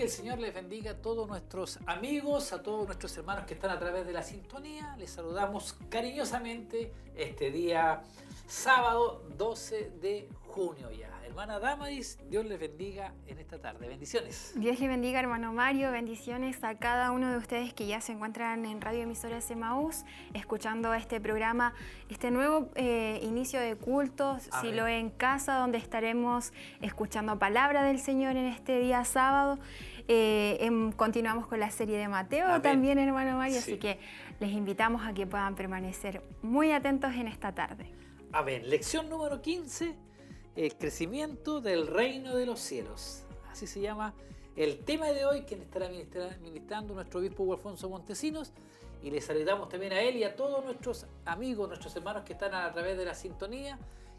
Que el Señor les bendiga a todos nuestros amigos, a todos nuestros hermanos que están a través de la sintonía. Les saludamos cariñosamente este día sábado 12 de junio ya. Hermana Damaris, Dios les bendiga en esta tarde. Bendiciones. Dios les bendiga, hermano Mario. Bendiciones a cada uno de ustedes que ya se encuentran en Radio Emisora Semaús, escuchando este programa, este nuevo eh, inicio de cultos, si lo en casa, donde estaremos escuchando palabra del Señor en este día sábado. Eh, em, continuamos con la serie de Mateo también, hermano Mario, así que les invitamos a que puedan permanecer muy atentos en esta tarde. A ver, lección número 15, el crecimiento del reino de los cielos. Así se llama el tema de hoy, quien estará ministrando nuestro obispo Alfonso Montesinos. Y le saludamos también a él y a todos nuestros amigos, nuestros hermanos que están a través de la sintonía.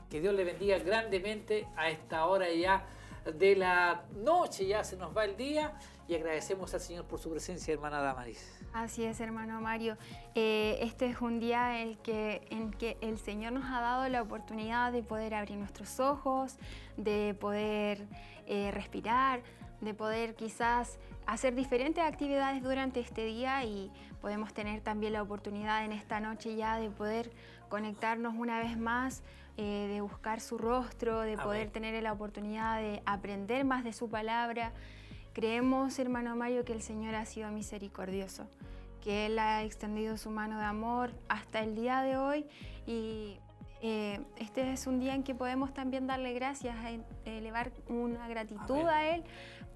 Que Dios le bendiga grandemente a esta hora ya de la noche, ya se nos va el día y agradecemos al Señor por su presencia, hermana Damaris. Así es, hermano Mario. Eh, este es un día en que, el Señor nos ha dado la oportunidad de poder abrir nuestros ojos, de poder eh, respirar, de poder quizás hacer diferentes actividades durante este día y podemos tener también la oportunidad en esta noche ya de poder conectarnos una vez más eh, de buscar su rostro, de poder tener la oportunidad de aprender más de su palabra. Creemos, hermano Mario, que el Señor ha sido misericordioso, que Él ha extendido su mano de amor hasta el día de hoy y eh, este es un día en que podemos también darle gracias, elevar una gratitud a Él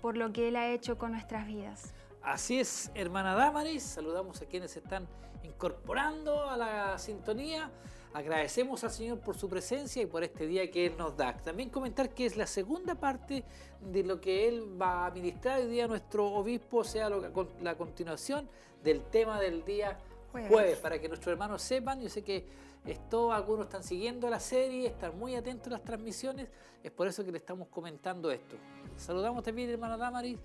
por lo que Él ha hecho con nuestras vidas. Así es, hermana Damaris, saludamos a quienes se están incorporando a la sintonía. Agradecemos al Señor por su presencia y por este día que Él nos da. También comentar que es la segunda parte de lo que Él va a ministrar hoy día nuestro obispo, sea la continuación del tema del día jueves. para que nuestros hermanos sepan. Yo sé que esto, algunos están siguiendo la serie, están muy atentos a las transmisiones, es por eso que le estamos comentando esto. Saludamos también, hermana Damaris,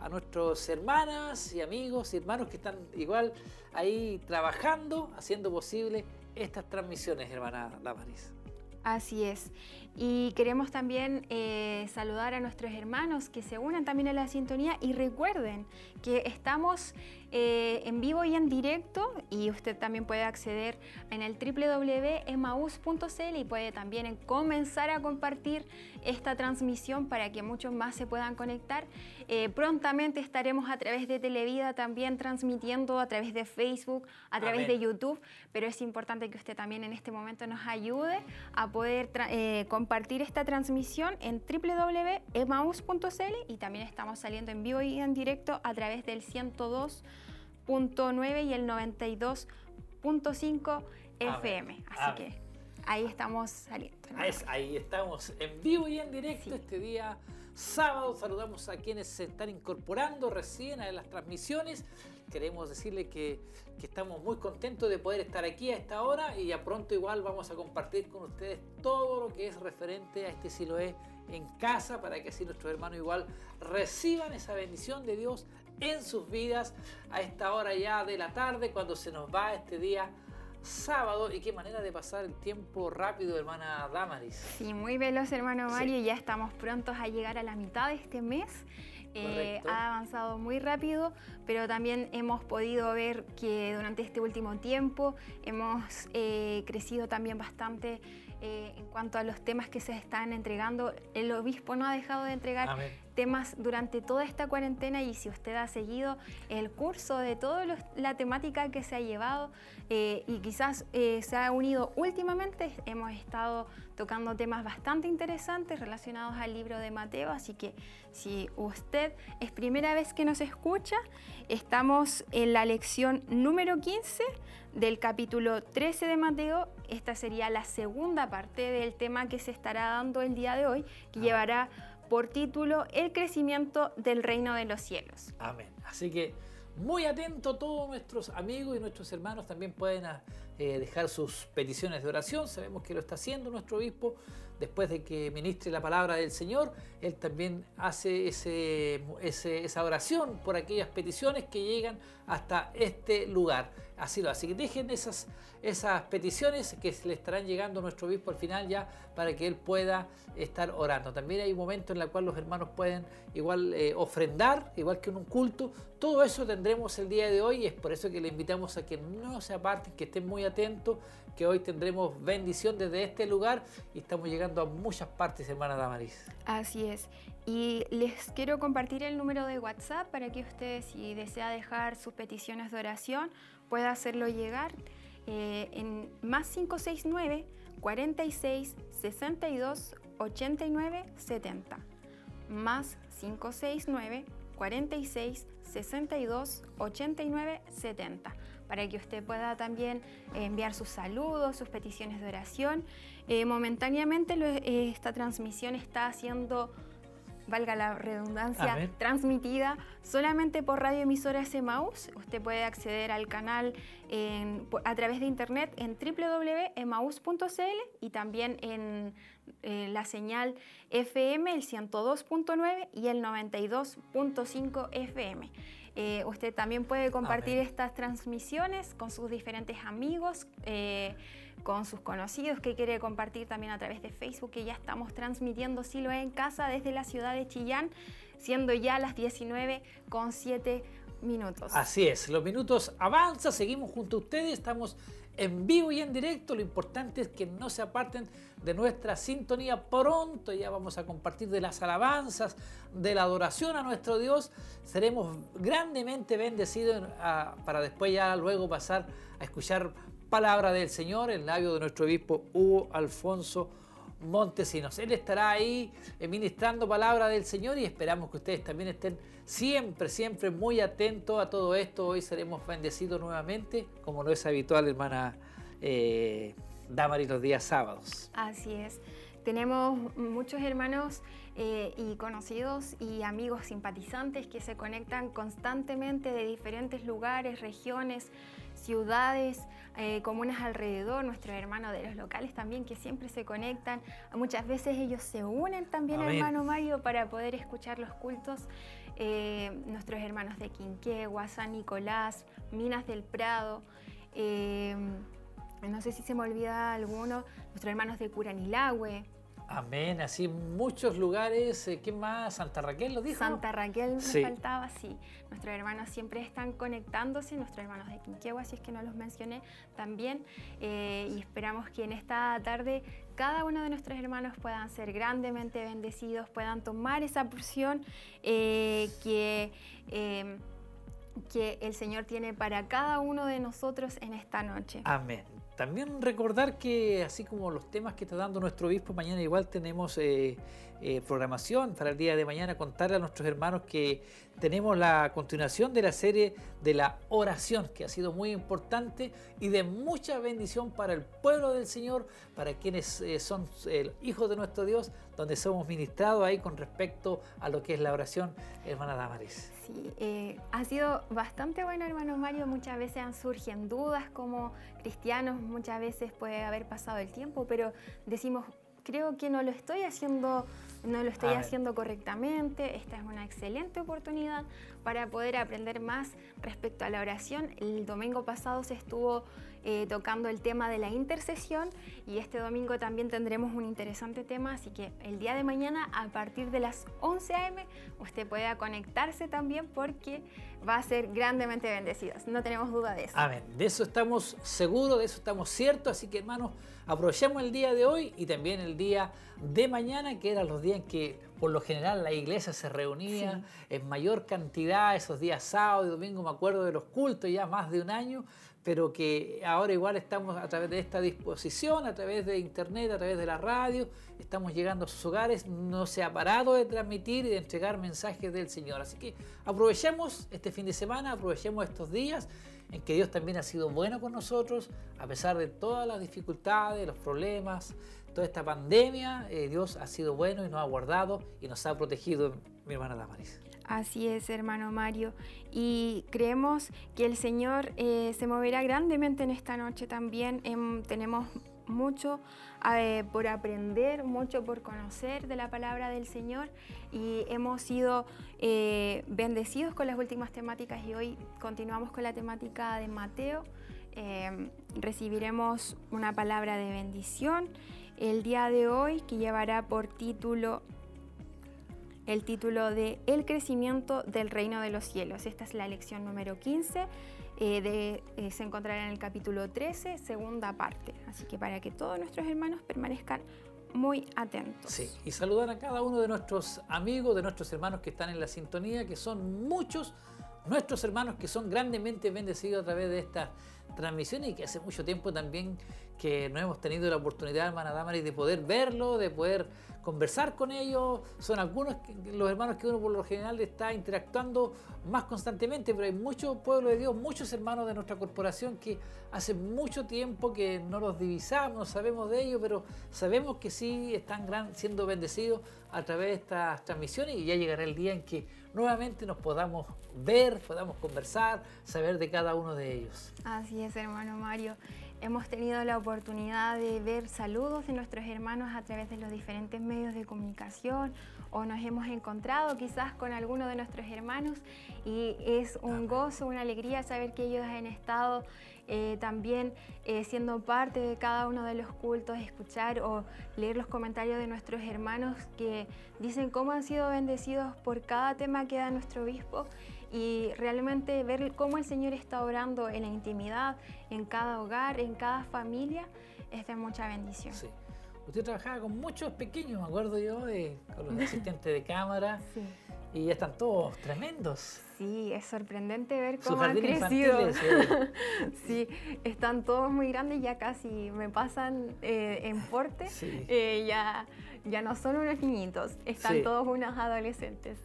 a nuestros hermanas y amigos y hermanos que están igual ahí trabajando, haciendo posible estas transmisiones, hermana Damaris. Así es. Y queremos también eh, saludar a nuestros hermanos que se unan también a la sintonía y recuerden que estamos eh, en vivo y en directo y usted también puede acceder en el www.emaus.cl y puede también comenzar a compartir esta transmisión para que muchos más se puedan conectar. Eh, prontamente estaremos a través de Televida también transmitiendo a través de Facebook, a través de YouTube, pero es importante que usted también en este momento nos ayude a poder eh, compartir esta transmisión en www.emaus.cl y también estamos saliendo en vivo y en directo a través del 102 y el 92.5 FM. Así que ahí estamos saliendo. Ahí estamos en vivo y en directo este día sábado. Saludamos a quienes se están incorporando recién a las transmisiones. Queremos decirle que, que, estamos muy contentos de poder estar aquí a esta hora y ya pronto igual vamos a compartir con ustedes todo lo que es referente a este Siloé en casa para que así nuestros hermanos igual reciban esa bendición de Dios en sus vidas a esta hora ya de la tarde cuando se nos va este día sábado y qué manera de pasar el tiempo rápido, hermana Damaris. Sí, muy veloz, hermano Mario, ya estamos prontos a llegar a la mitad de este mes. Eh, ha avanzado muy rápido, pero también hemos podido ver que durante este último tiempo hemos eh, crecido también bastante eh, en cuanto a los temas que se están entregando. El obispo no ha dejado de entregar temas durante toda esta cuarentena y si usted ha seguido el curso de toda la temática que se ha llevado eh, y quizás eh, se ha unido últimamente, hemos estado tocando temas bastante interesantes relacionados al libro de Mateo, así que si usted es primera vez que nos escucha, estamos en la lección número 15 del capítulo 13 de Mateo. Esta sería la segunda parte del tema que se estará dando el día de hoy, que llevará por título El crecimiento del reino de los cielos. Amén. Así que muy atento todos nuestros amigos y nuestros hermanos también pueden eh, dejar sus peticiones de oración. Sabemos que lo está haciendo nuestro obispo después de que ministre la palabra del Señor. Él también hace esa oración por aquellas peticiones que llegan hasta este lugar. Así lo que dejen esas, peticiones que le estarán llegando a nuestro obispo al final ya para que él pueda estar orando. También hay momentos en el cual los hermanos pueden igual eh, ofrendar, igual que en un culto. Todo eso tendremos el día de hoy y es por eso que le invitamos a que no se aparten, que estén muy atentos, que hoy tendremos bendición desde este lugar y estamos llegando a muchas partes, hermana Damaris. Así es. Y les quiero compartir el número de WhatsApp para que ustedes, si desea dejar sus peticiones de oración, pueda hacerlo llegar eh, en más 569 46 62 89 70. Más 569 46 62 89 70 para que usted pueda también enviar sus saludos, sus peticiones de oración. Eh, momentáneamente eh, esta transmisión está siendo valga la redundancia, transmitida solamente por radio emisora Emaús. Usted puede acceder al canal a través de internet en www.emaus.cl y también en la señal FM, el 102.9 y el 92.5 FM. Eh, usted también puede compartir estas transmisiones con sus diferentes amigos. Eh, con sus conocidos que quiere compartir también a través de Facebook, que ya estamos transmitiendo Silo en casa desde la ciudad de Chillán, siendo ya las 19 con 7 minutos. Así es, los minutos avanzan, seguimos junto a ustedes, estamos en vivo y en directo. Lo importante es que no se aparten de nuestra sintonía. Pronto ya vamos a compartir de las alabanzas, de la adoración a nuestro Dios. Seremos grandemente bendecidos ah, para después ya luego pasar a escuchar palabra del Señor, el labio de nuestro obispo Hugo Alfonso Montesinos. Él estará ahí ministrando palabra del Señor y esperamos que ustedes también estén siempre, siempre muy atentos a todo esto. Hoy seremos bendecidos nuevamente, como no es habitual, hermana eh, Damari, los días sábados. Así es. Tenemos muchos hermanos eh, y conocidos y amigos simpatizantes que se conectan constantemente de diferentes lugares, regiones, ciudades, eh, comunas alrededor, nuestros hermanos de los locales también que siempre se conectan. Muchas veces ellos se unen también, hermano Mario, para poder escuchar los cultos. Eh, nuestros hermanos de Quinquegua, San Nicolás, Minas del Prado. Eh, no sé si se me olvida alguno, nuestros hermanos de Curanilagüe, Amén, así muchos lugares. Eh, ¿Qué más? ¿Santa Raquel lo dijo? Santa Raquel me faltaba, sí. Nuestros hermanos siempre están conectándose, nuestros hermanos de Quinquegua, si es que no los mencioné también. Eh, y esperamos que en esta tarde cada uno de nuestros hermanos puedan ser grandemente bendecidos, puedan tomar esa porción eh, que que el Señor tiene para cada uno de nosotros en esta noche. Amén. También recordar que así como los temas que está dando nuestro obispo, mañana igual tenemos eh, eh, programación para el día de mañana, contarle a nuestros hermanos que tenemos la continuación de la serie de la oración, que ha sido muy importante y de mucha bendición para el pueblo del Señor, para quienes eh, son hijos de nuestro Dios, donde somos ministrados ahí con respecto a lo que es la oración, hermana Damaris. Sí, eh, ha sido bastante bueno, hermano Mario. Muchas veces surgen dudas como cristianos, muchas veces puede haber pasado el tiempo, pero decimos, creo que no lo estoy haciendo, no lo estoy haciendo correctamente. Esta es una excelente oportunidad para poder aprender más respecto a la oración. El domingo pasado se estuvo eh, tocando el tema de la intercesión y este domingo también tendremos un interesante tema, así que el día de mañana a partir de las 11 a.m. usted pueda conectarse también porque va a ser grandemente bendecido, no tenemos duda de eso. Amén, de eso estamos seguros, de eso estamos ciertos, así que hermanos, aprovechemos el día de hoy y también el día de mañana, que eran los días en que por lo general la iglesia se reunía en mayor cantidad esos días sábado y domingo, me acuerdo de los cultos ya más de un año, pero que ahora igual estamos a través de esta disposición, a través de internet, a través de la radio, estamos llegando a sus hogares, no se ha parado de transmitir y de entregar mensajes del Señor. Así que aprovechemos este fin de semana, aprovechemos estos días en que Dios también ha sido bueno con nosotros, a pesar de todas las dificultades, los problemas, toda esta pandemia, eh, Dios ha sido bueno y nos ha guardado y nos ha protegido mi hermana Damaris. Así es, hermano Mario. Y creemos que el Señor eh, se moverá grandemente en esta noche también. Em, tenemos mucho eh, por aprender, mucho por conocer de la palabra del Señor y hemos sido eh, bendecidos con las últimas temáticas y hoy continuamos con la temática de Mateo. Em, recibiremos una palabra de bendición el día de hoy que llevará por título el título de El crecimiento del reino de los cielos. Esta es la lección número 15. Eh, eh, se encontrará en el capítulo 13, segunda parte. Así que para que todos nuestros hermanos permanezcan muy atentos. Sí, y saludar a cada uno de nuestros amigos, de nuestros hermanos que están en la sintonía, que son muchos nuestros hermanos que son grandemente bendecidos a través de esta transmisión y que hace mucho tiempo también que no hemos tenido la oportunidad, hermana Damaris, de poder verlo, de poder conversar con ellos. Son algunos los hermanos que uno por lo general está interactuando más constantemente, pero hay mucho pueblo de Dios, muchos hermanos de nuestra corporación que hace mucho tiempo que no los divisamos, no sabemos de ellos, pero sabemos que sí están siendo bendecidos a través de estas transmisiones y ya llegará el día en que nuevamente nos podamos ver, podamos conversar, saber de cada uno de ellos. Así es, hermano Mario. Hemos tenido la oportunidad de ver saludos de nuestros hermanos a través de los diferentes medios de comunicación o nos hemos encontrado quizás con alguno de nuestros hermanos y es un gozo, una alegría saber que ellos han estado eh, también eh, siendo parte de cada uno de los cultos, escuchar o leer los comentarios de nuestros hermanos que dicen cómo han sido bendecidos por cada tema que da nuestro obispo y realmente ver cómo el Señor está orando en la intimidad, en cada hogar, en cada familia, es de mucha bendición. Sí. Usted trabajaba con muchos pequeños, me acuerdo yo, con los asistentes de cámara. Sí. Y están todos tremendos. Sí, es sorprendente ver cómo han crecido. sí, están todos muy grandes, ya casi me pasan eh, en porte. Eh, ya, ya no son unos niñitos, están todos unos adolescentes.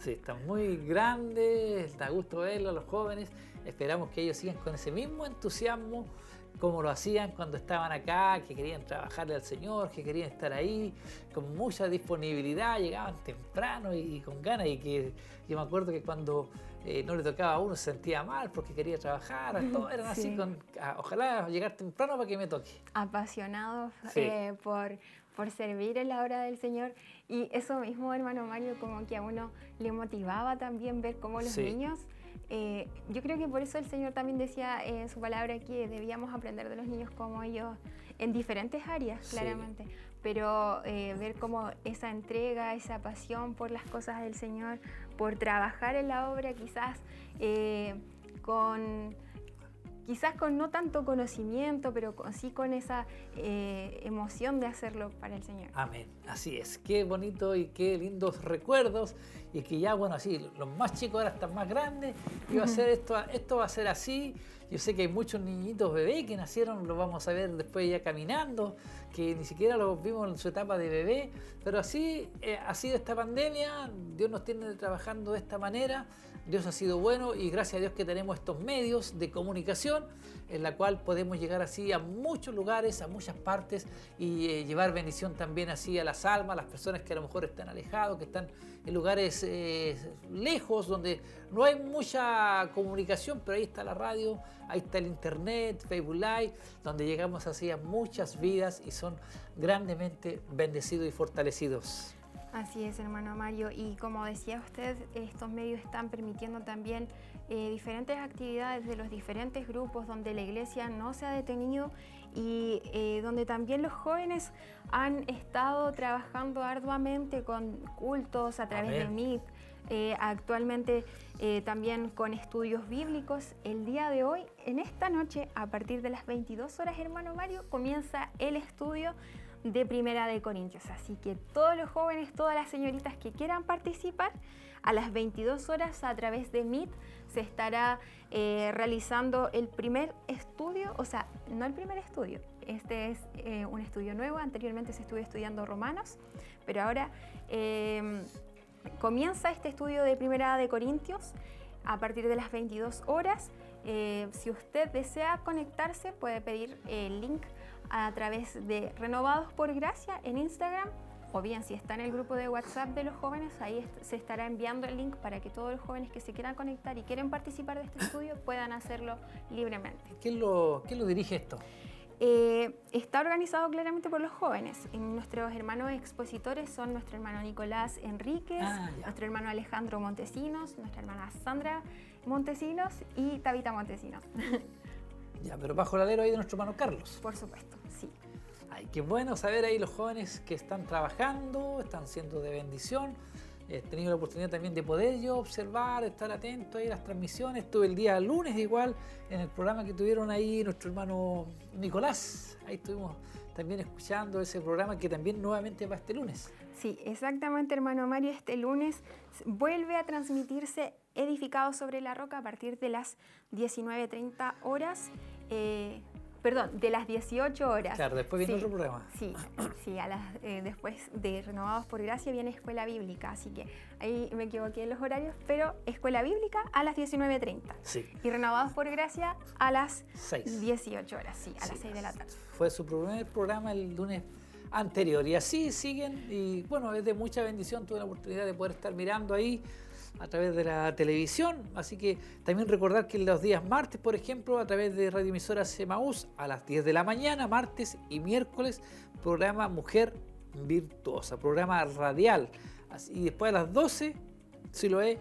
Sí, están muy grandes, da gusto verlos, los jóvenes. Esperamos que ellos sigan con ese mismo entusiasmo como lo hacían cuando estaban acá, que querían trabajarle al Señor, que querían estar ahí, con mucha disponibilidad, llegaban temprano y, con ganas. Y que yo me acuerdo que cuando eh, no le tocaba a uno se sentía mal porque quería trabajar, todos eran así, con, ah, ojalá llegar temprano para que me toque. Apasionados eh, por, por servir en la obra del Señor. Y eso mismo, hermano Mario, como que a uno le motivaba también ver cómo los niños eh, yo creo que por eso el Señor también decía en su palabra que debíamos aprender de los niños como ellos en diferentes áreas, claramente, pero eh, ver cómo esa entrega, esa pasión por las cosas del Señor, por trabajar en la obra quizás eh, con quizás con no tanto conocimiento, pero sí con esa eh, emoción de hacerlo para el Señor. Amén, así es. Qué bonito y qué lindos recuerdos. Y que ya, bueno, así, los más chicos ahora están más grandes. Y va a ser esto, esto va a ser así. Yo sé que hay muchos niñitos bebés que nacieron, los vamos a ver después ya caminando, que ni siquiera los vimos en su etapa de bebé. Pero así eh, ha sido esta pandemia. Dios nos tiene trabajando de esta manera Dios ha sido bueno y gracias a Dios que tenemos estos medios de comunicación en la cual podemos llegar así a muchos lugares, a muchas partes y eh, llevar bendición también así a las almas, a las personas que a lo mejor están alejados, que están en lugares eh, lejos donde no hay mucha comunicación, pero ahí está la radio, ahí está el internet, Facebook Live, donde llegamos así a muchas vidas y son grandemente bendecidos y fortalecidos. Así es, hermano Mario. Y como decía usted, estos medios están permitiendo también eh, diferentes actividades de los diferentes grupos donde la iglesia no se ha detenido y eh, donde también los jóvenes han estado trabajando arduamente con cultos a través de MIT, eh, actualmente también con estudios bíblicos. El día de hoy, en esta noche, a partir de las 22 horas, hermano Mario, comienza el estudio de Primera de Corintios. Así que todos los jóvenes, todas las señoritas que quieran participar, a las 22 horas a través de Meet se estará eh, realizando el primer estudio, o sea, no el primer estudio, este es eh, un estudio nuevo, anteriormente se estuvo estudiando romanos, pero ahora em, comienza este estudio de Primera de Corintios a partir de las 22 horas. Eh, si usted desea conectarse, puede pedir el link a través de Renovados por Gracia en Instagram o bien si está en el grupo de WhatsApp de los jóvenes, ahí se estará enviando el link para que todos los jóvenes que se quieran conectar y quieren participar de este estudio puedan hacerlo libremente. ¿Quién lo, lo dirige esto? Eh, está organizado claramente por los jóvenes. Nuestros hermanos expositores son nuestro hermano Nicolás Enríquez, ah, nuestro hermano Alejandro Montesinos, nuestra hermana Sandra Montesinos y Tabita Montesinos. Ya, pero bajo el alero ahí de nuestro hermano Carlos. Por supuesto. Qué bueno saber ahí los jóvenes que están trabajando, están siendo de bendición. He tenido la oportunidad también de poder yo observar, estar atento ahí a las transmisiones. Estuve el día lunes igual en el programa que tuvieron ahí nuestro hermano Nicolás. Ahí estuvimos también escuchando ese programa que también nuevamente va este lunes. Sí, exactamente hermano Mario. Este lunes vuelve a transmitirse Edificado sobre la Roca a partir de las 19.30 horas. Eh, perdón, de las 18 horas. Claro, después viene otro programa. Sí, sí a las, eh, después de Renovados por Gracia viene Escuela Bíblica, así que ahí me equivoqué en los horarios, pero Escuela Bíblica a las 19.30. Sí. Y Renovados por Gracia a las 18 horas, sí, a las 6 de la tarde. Fue su primer programa el lunes anterior y así siguen y bueno, es de mucha bendición, tuve la oportunidad de poder estar mirando ahí a través de la televisión. Así que también recordar que los días martes, por ejemplo, a través de Radio Emisora Semaús, a las 10 de la mañana, martes y miércoles, programa Mujer Virtuosa, programa radial. y después a las 12, si lo es,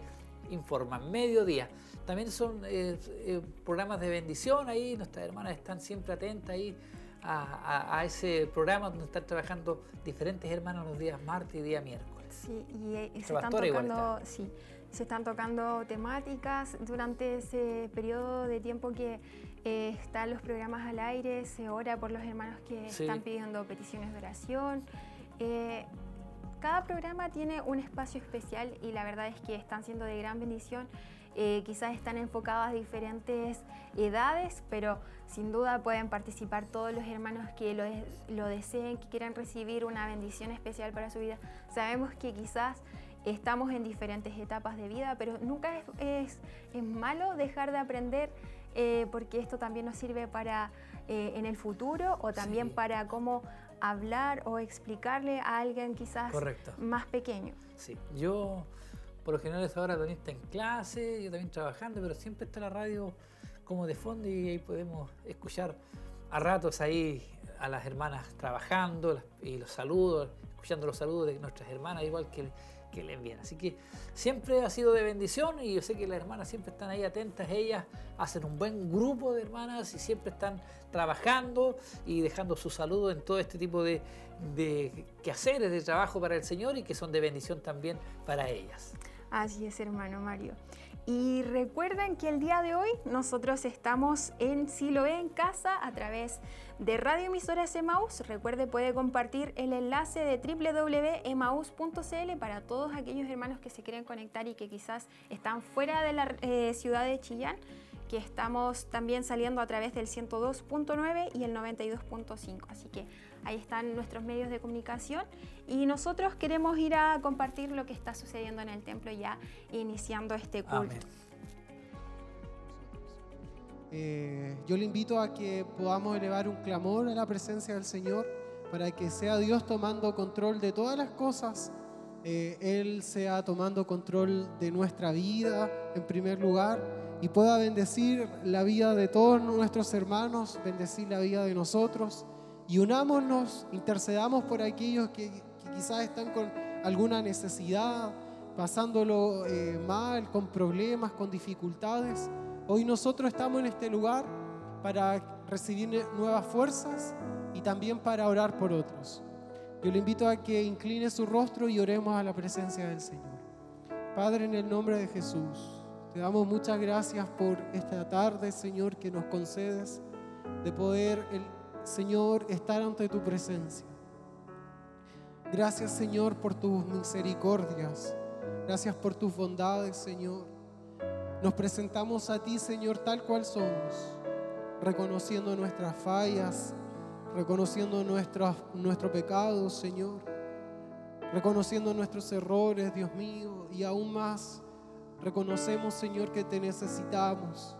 informa, mediodía. También son eh, eh, programas de bendición ahí, nuestras hermanas están siempre atentas ahí a, ese programa donde están trabajando diferentes hermanos los días martes y día miércoles. Sí, y, eh, se están tocando, sí, se están tocando temáticas durante ese periodo de tiempo que eh, están los programas al aire, se ora por los hermanos que están pidiendo peticiones de oración. Eh, cada programa tiene un espacio especial y la verdad es que están siendo de gran bendición. Eh, quizás están enfocados a diferentes edades, pero sin duda pueden participar todos los hermanos que lo, lo deseen, que quieran recibir una bendición especial para su vida. Sabemos que quizás estamos en diferentes etapas de vida, pero nunca es, es, malo dejar de aprender eh, porque esto también nos sirve para eh, en el futuro o también para cómo hablar o explicarle a alguien quizás más pequeño. Sí, yo por lo general es ahora también está en clase, yo también trabajando, pero siempre está la radio como de fondo y ahí podemos escuchar a ratos ahí a las hermanas trabajando y los saludos, escuchando los saludos de nuestras hermanas, igual que que le envían. Así que siempre ha sido de bendición y yo sé que las hermanas siempre están ahí atentas, ellas hacen un buen grupo de hermanas y siempre están trabajando y dejando su saludo en todo este tipo de, de quehaceres de trabajo para el Señor y que son de bendición también para ellas. Así es, hermano Mario. Y recuerden que el día de hoy nosotros estamos en Siloé en casa a través de Radio Emisoras Emaús. Recuerde, puede compartir el enlace de www.emaús.cl para todos aquellos hermanos que se quieren conectar y que quizás están fuera de la eh, ciudad de Chillán que estamos también saliendo a través del 102.9 y el 92.5. Así que ahí están nuestros medios de comunicación y nosotros queremos ir a compartir lo que está sucediendo en el templo ya iniciando este culto. Eh, yo le invito a que podamos elevar un clamor a la presencia del Señor para que sea Dios tomando control de todas las cosas. Eh, Él sea tomando control de nuestra vida en primer lugar y pueda bendecir la vida de todos nuestros hermanos, bendecir la vida de nosotros y unámonos, intercedamos por aquellos que, quizás están con alguna necesidad, pasándolo eh, mal, con problemas, con dificultades. Hoy nosotros estamos en este lugar para recibir nuevas fuerzas y también para orar por otros. Yo le invito a que incline su rostro y oremos a la presencia del Señor. Padre, en el nombre de Jesús. Te damos muchas gracias por esta tarde, Señor, que nos concedes de poder, Señor, estar ante tu presencia. Gracias, Señor, por tus misericordias. Gracias por tus bondades, Señor. Nos presentamos a ti, Señor, tal cual somos, reconociendo nuestras fallas, reconociendo nuestros, nuestro pecado, Señor, reconociendo nuestros errores, Dios mío, y aún más Reconocemos, Señor, que te necesitamos,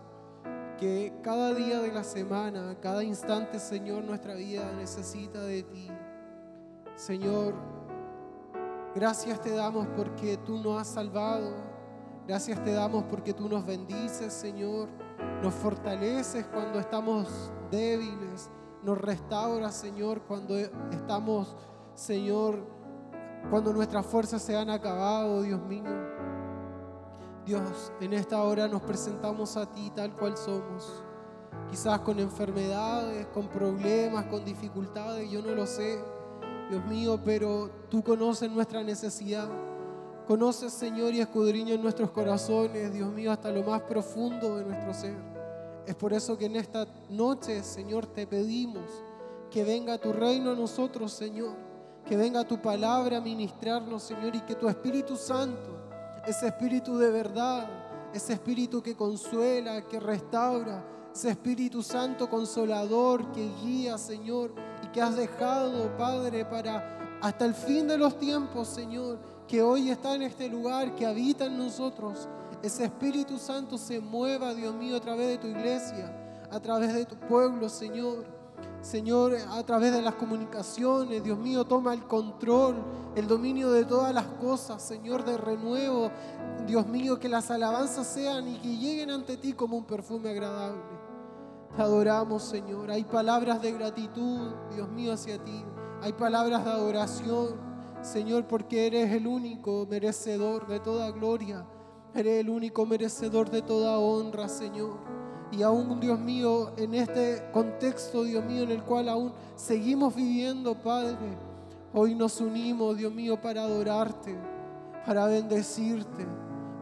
que cada día de la semana, cada instante, Señor, nuestra vida necesita de ti. Señor, Gracias te damos porque tú nos has salvado. Gracias te damos porque tú nos bendices, Señor. Nos fortaleces cuando estamos débiles. Nos restauras, Señor, cuando estamos, Señor, cuando nuestras fuerzas se han acabado, Dios mío. Dios, en esta hora nos presentamos a ti tal cual somos. Quizás con enfermedades, con problemas, con dificultades, yo no lo sé. Dios mío, pero tú conoces nuestra necesidad. Conoces, Señor, y escudriñas nuestros corazones, Dios mío, hasta lo más profundo de nuestro ser. Es por eso que en esta noche, Señor, te pedimos que venga tu reino a nosotros, Señor. Que venga tu palabra a ministrarnos, Señor, y que tu Espíritu Santo, ese Espíritu de verdad, ese Espíritu que consuela, que restaura, ese Espíritu Santo consolador que guía, Señor, y que has dejado, Padre, para hasta el fin de los tiempos, Señor, que hoy está en este lugar, que habita en nosotros. Ese Espíritu Santo se mueva, Dios mío, a través de tu iglesia, a través de tu pueblo, Señor. Señor, a través de las comunicaciones, Dios mío, toma el control, el dominio de todas las cosas, Señor, de renuevo. Dios mío, que las alabanzas sean y que lleguen ante ti como un perfume agradable. Te adoramos, Señor. Hay palabras de gratitud, Dios mío, hacia ti. Hay palabras de adoración, Señor, porque eres el único merecedor de toda gloria. Eres el único merecedor de toda honra, Señor. Y aún, Dios mío, en este contexto, Dios mío, en el cual aún seguimos viviendo, Padre, hoy nos unimos, Dios mío, para adorarte, para bendecirte.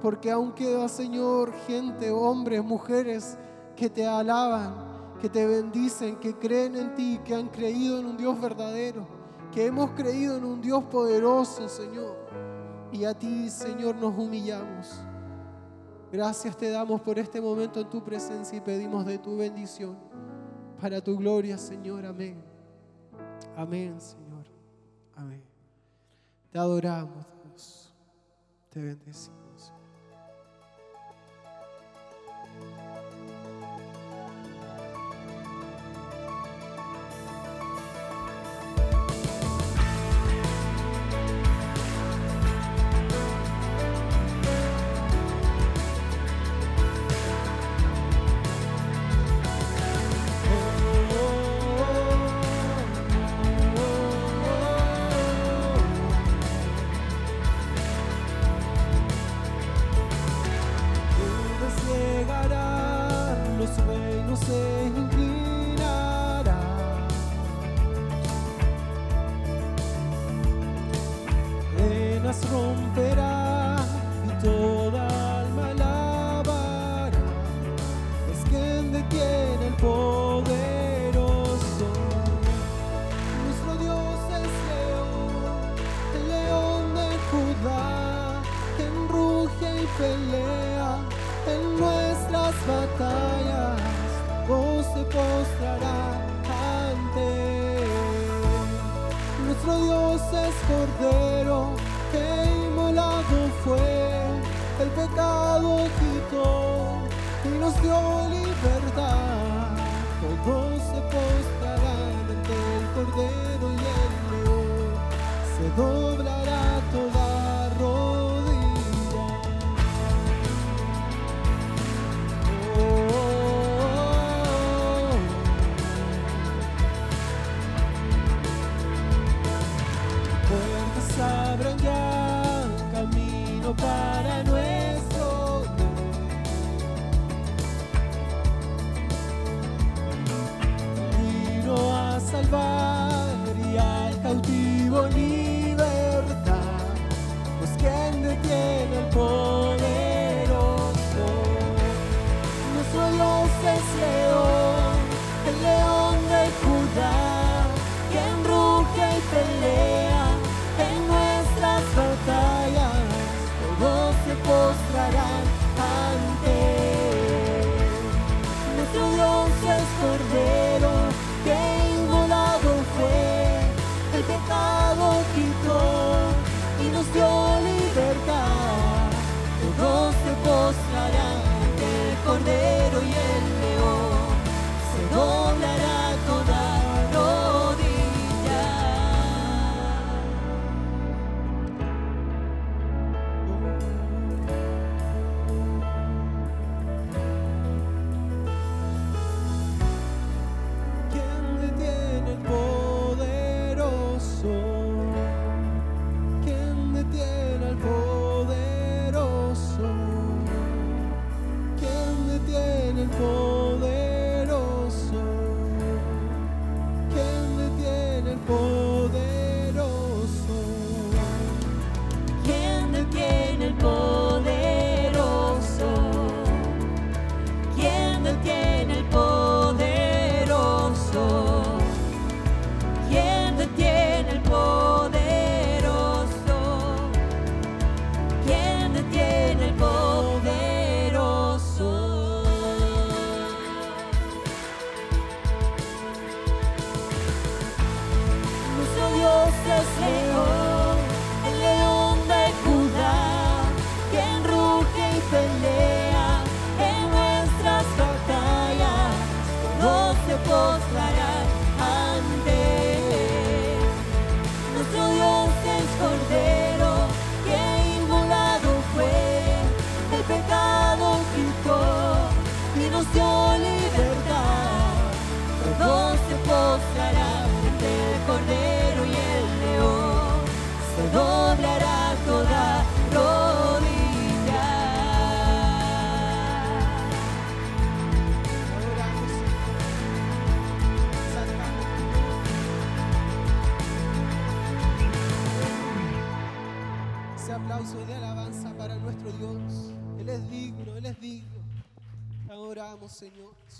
Porque aún queda, Señor, gente, hombres, mujeres, que te alaban, que te bendicen, que creen en ti, que han creído en un Dios verdadero, que hemos creído en un Dios poderoso, Señor. Y a ti, Señor, nos humillamos. Gracias te damos por este momento en tu presencia y pedimos de tu bendición para tu gloria, Señor. Amén. Amén, Señor. Amén. Te adoramos, Dios. Te bendecimos.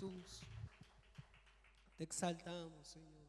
Jesús. Te exaltamos, Señor.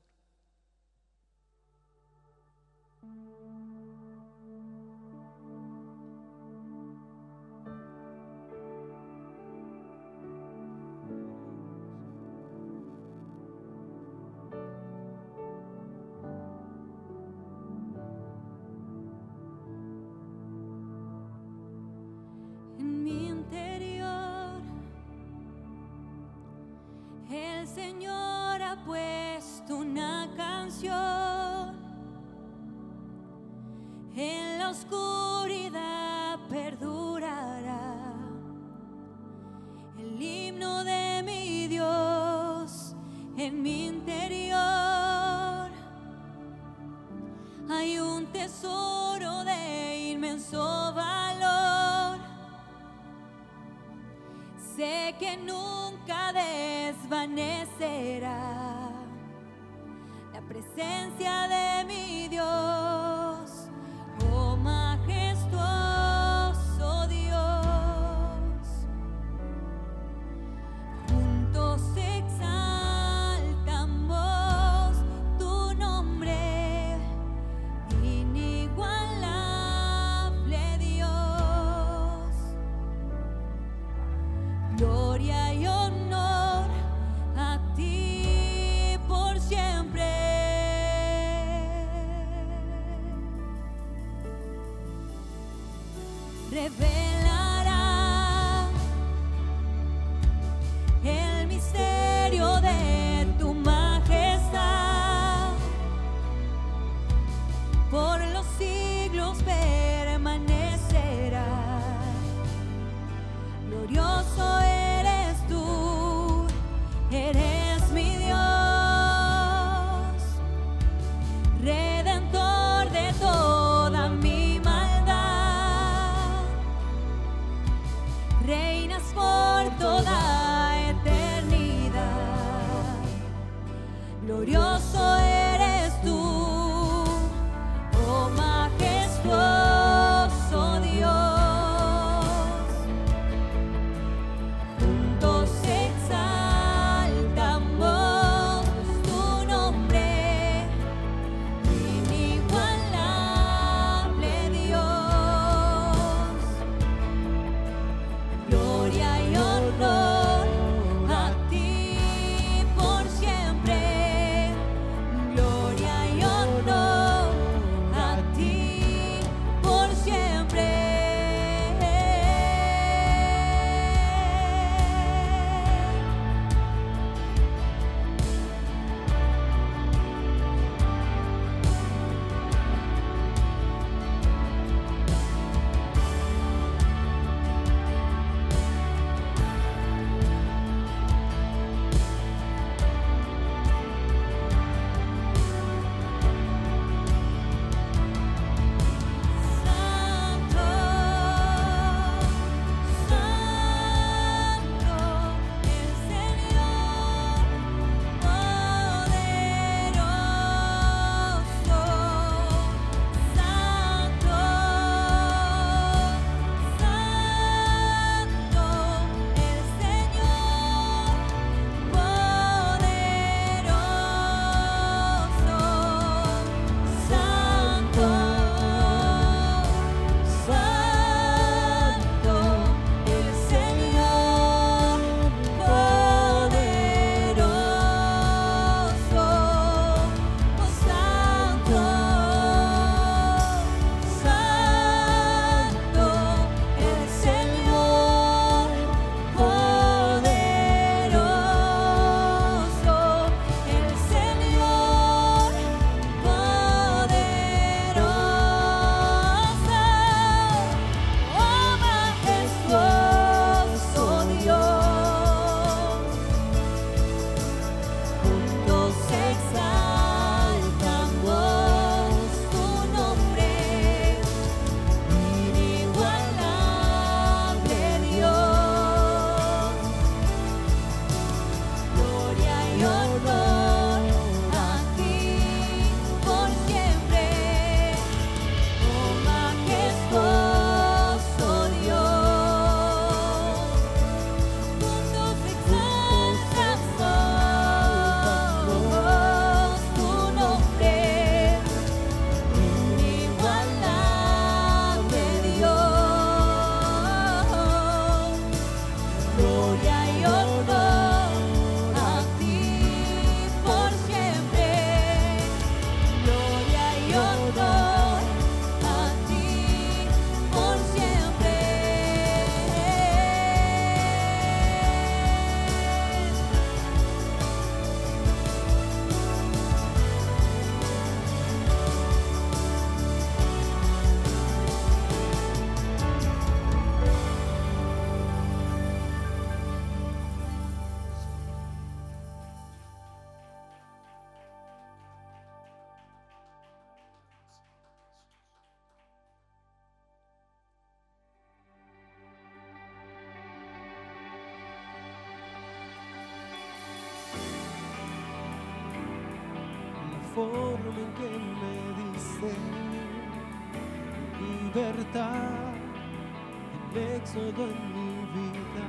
el éxodo en mi vida.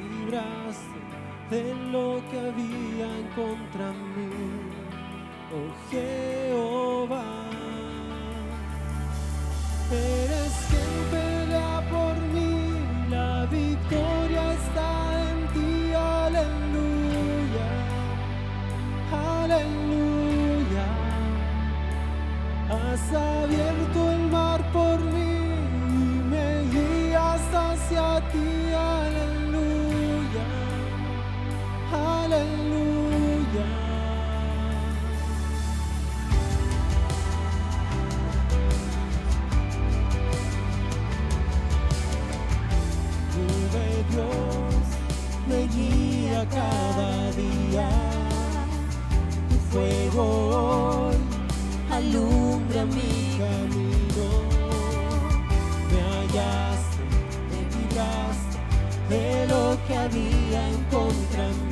Libraste de lo que habían contra cada día. Tu fuego hoy alumbra mi camino. Me hallaste, me libraste de lo que había en contra.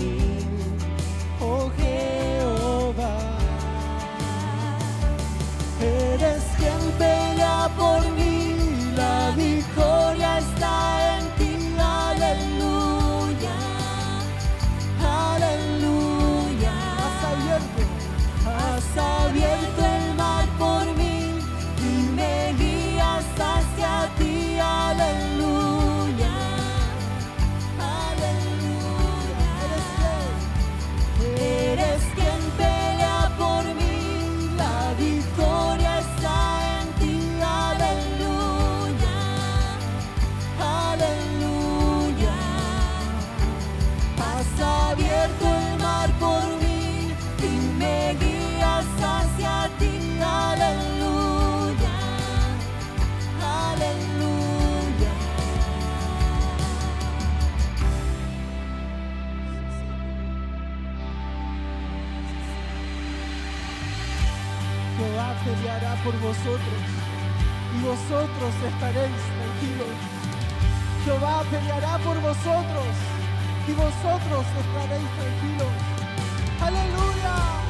vosotros estaréis tranquilos. Jehová peleará por vosotros y vosotros estaréis tranquilos. Aleluya.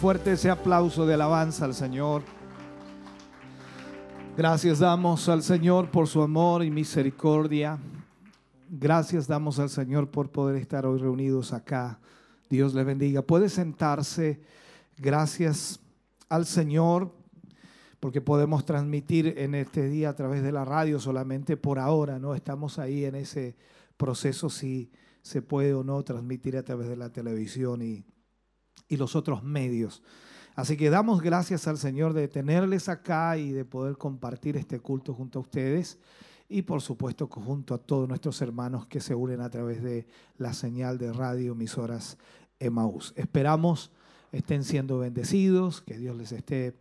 Fuerte ese aplauso de alabanza al Señor. Gracias damos al Señor por su amor y misericordia. Gracias damos al Señor por poder estar hoy reunidos acá. Dios le bendiga. Puede sentarse. Gracias al Señor porque podemos transmitir en este día a través de la radio solamente por ahora, ¿no? Estamos ahí en ese proceso si se puede o no transmitir a través de la televisión y, y los otros medios. Así que damos gracias al Señor de tenerles acá y de poder compartir este culto junto a ustedes y por supuesto junto a todos nuestros hermanos que se unen a través de la señal de radio emisoras Emaús. Esperamos estén siendo bendecidos, que Dios les esté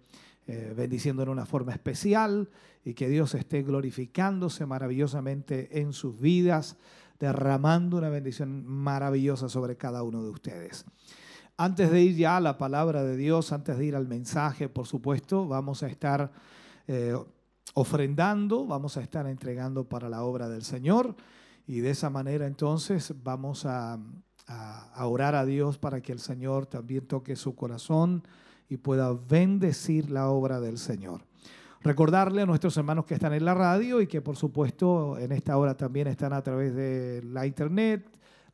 eh, bendiciendo en una forma especial y que Dios esté glorificándose maravillosamente en sus vidas, derramando una bendición maravillosa sobre cada uno de ustedes. Antes de ir ya a la palabra de Dios, antes de ir al mensaje, por supuesto, vamos a estar... Eh, ofrendando, vamos a estar entregando para la obra del Señor y de esa manera entonces vamos a, orar a Dios para que el Señor también toque su corazón y pueda bendecir la obra del Señor. Recordarle a nuestros hermanos que están en la radio y que por supuesto en esta hora también están a través de la internet,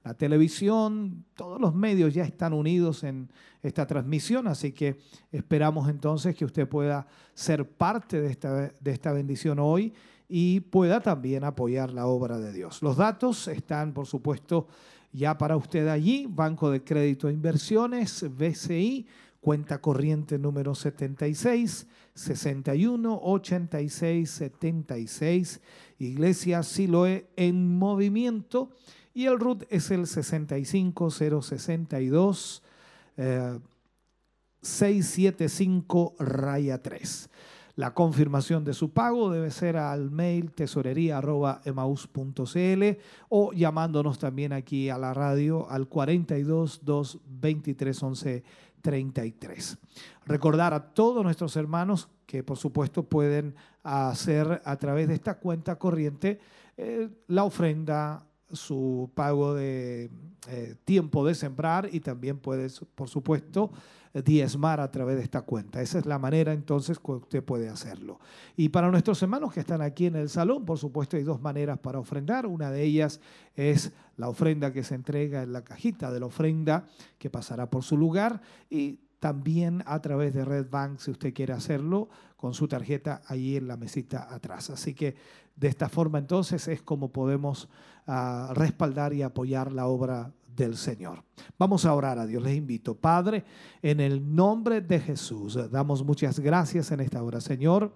la televisión, todos los medios ya están unidos en esta transmisión, así que esperamos entonces que usted pueda ser parte de esta, de esta bendición hoy y pueda también apoyar la obra de Dios. Los datos están, por supuesto, ya para usted allí, Banco de Crédito e Inversiones, BCI, cuenta corriente número 76 61 86 76, Iglesia Siloe en movimiento y el RUT es el 65062 675 eh, raya 3. La confirmación de su pago debe ser al mail tesorería.emaus.cl o llamándonos también aquí a la radio al 42 2 23 11 33. Recordar a todos nuestros hermanos que por supuesto pueden hacer a través de esta cuenta corriente eh, la ofrenda su pago de eh, tiempo de sembrar y también puede, por supuesto, diezmar a través de esta cuenta. Esa es la manera entonces que usted puede hacerlo. Y para nuestros hermanos que están aquí en el salón, por supuesto, hay dos maneras para ofrendar. Una de ellas es la ofrenda que se entrega en la cajita de la ofrenda que pasará por su lugar y también a través de Red Bank si usted quiere hacerlo con su tarjeta ahí en la mesita atrás. Así que de esta forma entonces es como podemos ah, respaldar y apoyar la obra del Señor. Vamos a orar a Dios, les invito. Padre, en el nombre de Jesús, damos muchas gracias en esta hora, Señor.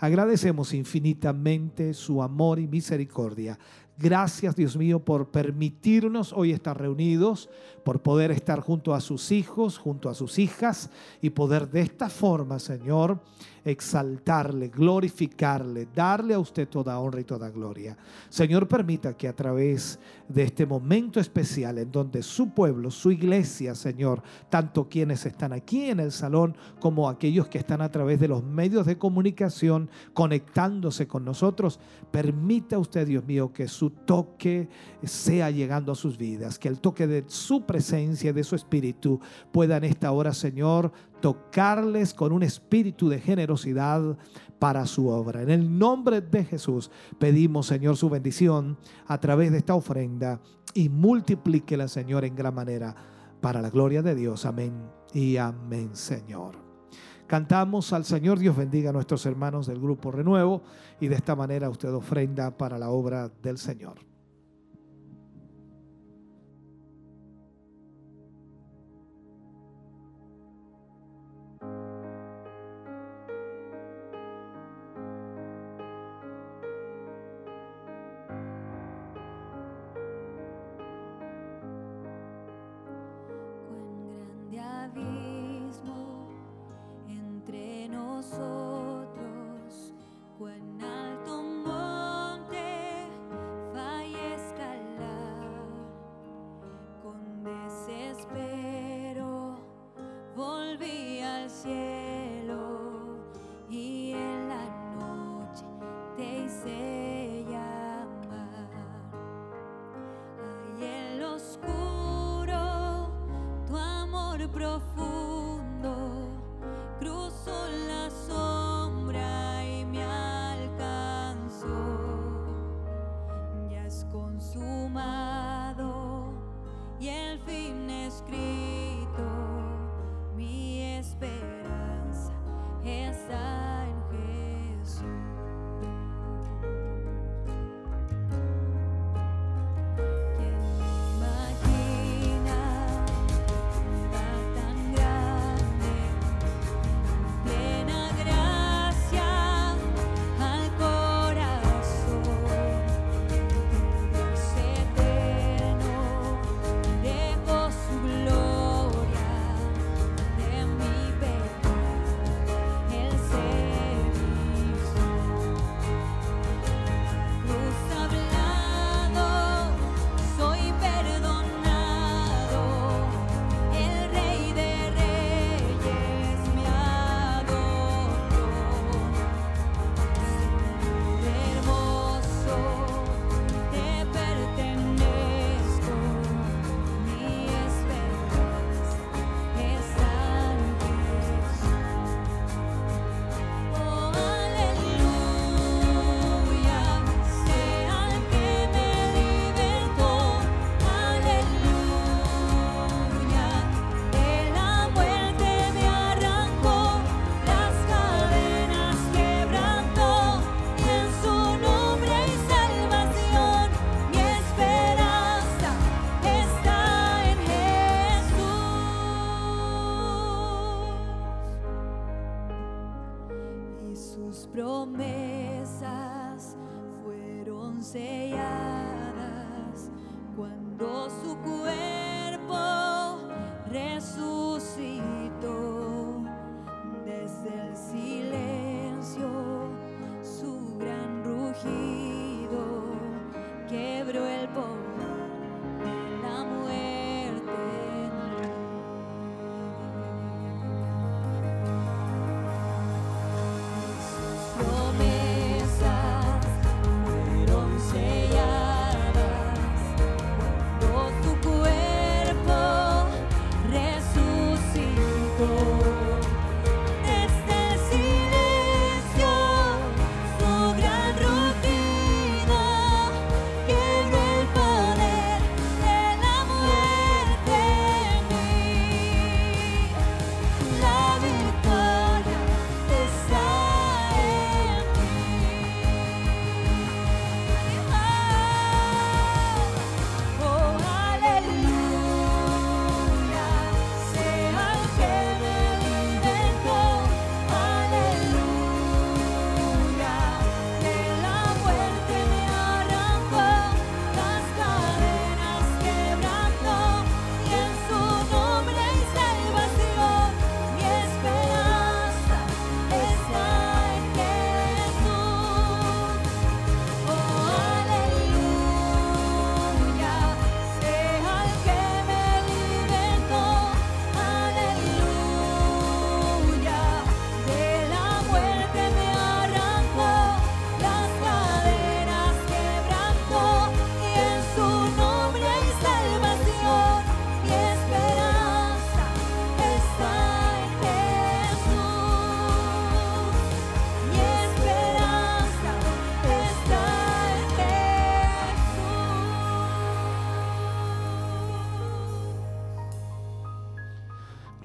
Agradecemos infinitamente su amor y misericordia. Gracias, Dios mío, por permitirnos hoy estar reunidos, por poder estar junto a sus hijos, junto a sus hijas y poder de esta forma, Señor, exaltarle, glorificarle, darle a usted toda honra y toda gloria. Señor, permita que a través de este momento especial en donde su pueblo, su iglesia, Señor, tanto quienes están aquí en el salón como aquellos que están a través de los medios de comunicación conectándose con nosotros, permita usted, Dios mío, que su toque sea llegando a sus vidas, que el toque de su presencia, de su espíritu, pueda en esta hora, Señor, tocarles con un espíritu de generosidad para su obra. En el nombre de Jesús pedimos, Señor, su bendición a través de esta ofrenda y multiplíquela, Señor, en gran manera para la gloria de Dios. Amén y amén, Señor. Cantamos al Señor, Dios bendiga a nuestros hermanos del grupo Renuevo y de esta manera usted ofrenda para la obra del Señor.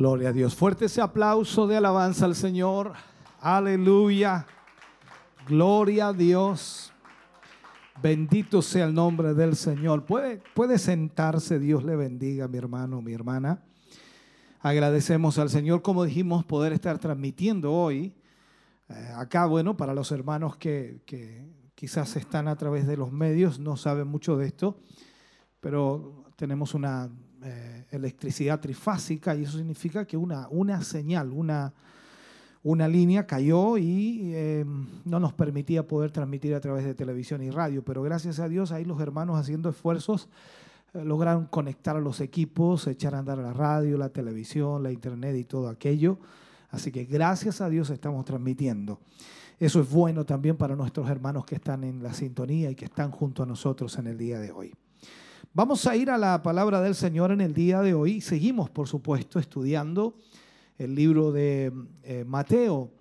Gloria a Dios. Fuerte ese aplauso de alabanza al Señor. Aleluya. Gloria a Dios. Bendito sea el nombre del Señor. Puede, puede sentarse, Dios le bendiga, mi hermano, mi hermana. Agradecemos al Señor, como dijimos, poder estar transmitiendo hoy. Eh, acá, bueno, para los hermanos que, quizás están a través de los medios, no saben mucho de esto, pero tenemos una eh, electricidad trifásica y eso significa que una, una señal, una, una línea cayó y em, no nos permitía poder transmitir a través de televisión y radio, pero gracias a Dios ahí los hermanos haciendo esfuerzos eh, lograron conectar a los equipos, echar a andar la radio, la televisión, la internet y todo aquello. Así que gracias a Dios estamos transmitiendo. Eso es bueno también para nuestros hermanos que están en la sintonía y que están junto a nosotros en el día de hoy. Vamos a ir a la palabra del Señor en el día de hoy. Seguimos, por supuesto, estudiando el libro de eh, Mateo.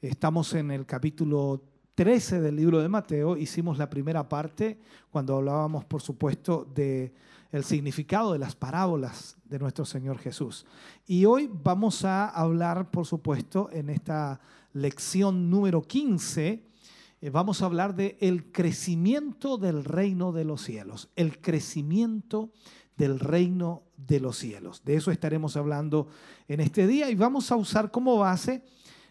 Estamos en el capítulo 13 del libro de Mateo. Hicimos la primera parte cuando hablábamos, por supuesto, de el significado de las parábolas de nuestro Señor Jesús. Y hoy vamos a hablar, por supuesto, en esta lección número 15, eh, vamos a hablar de el crecimiento del reino de los cielos, el crecimiento del reino de los cielos. De eso estaremos hablando en este día y vamos a usar como base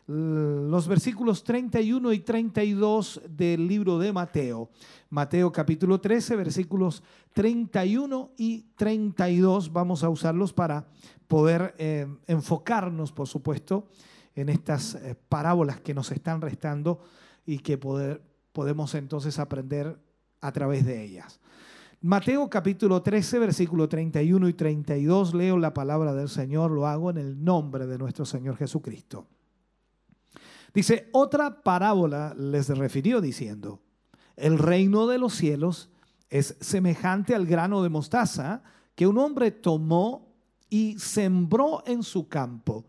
los versículos 31 y 32 del libro de Mateo. Mateo capítulo 13, versículos 31 y 32. Vamos a usarlos para poder eh, enfocarnos, por supuesto, en estas eh, parábolas que nos están restando y que poder, podemos entonces aprender a través de ellas. Mateo capítulo 13, versículo 31 y 32, leo la palabra del Señor, lo hago en el nombre de nuestro Señor Jesucristo. Dice, otra parábola les refirió diciendo, el reino de los cielos es semejante al grano de mostaza que un hombre tomó y sembró en su campo,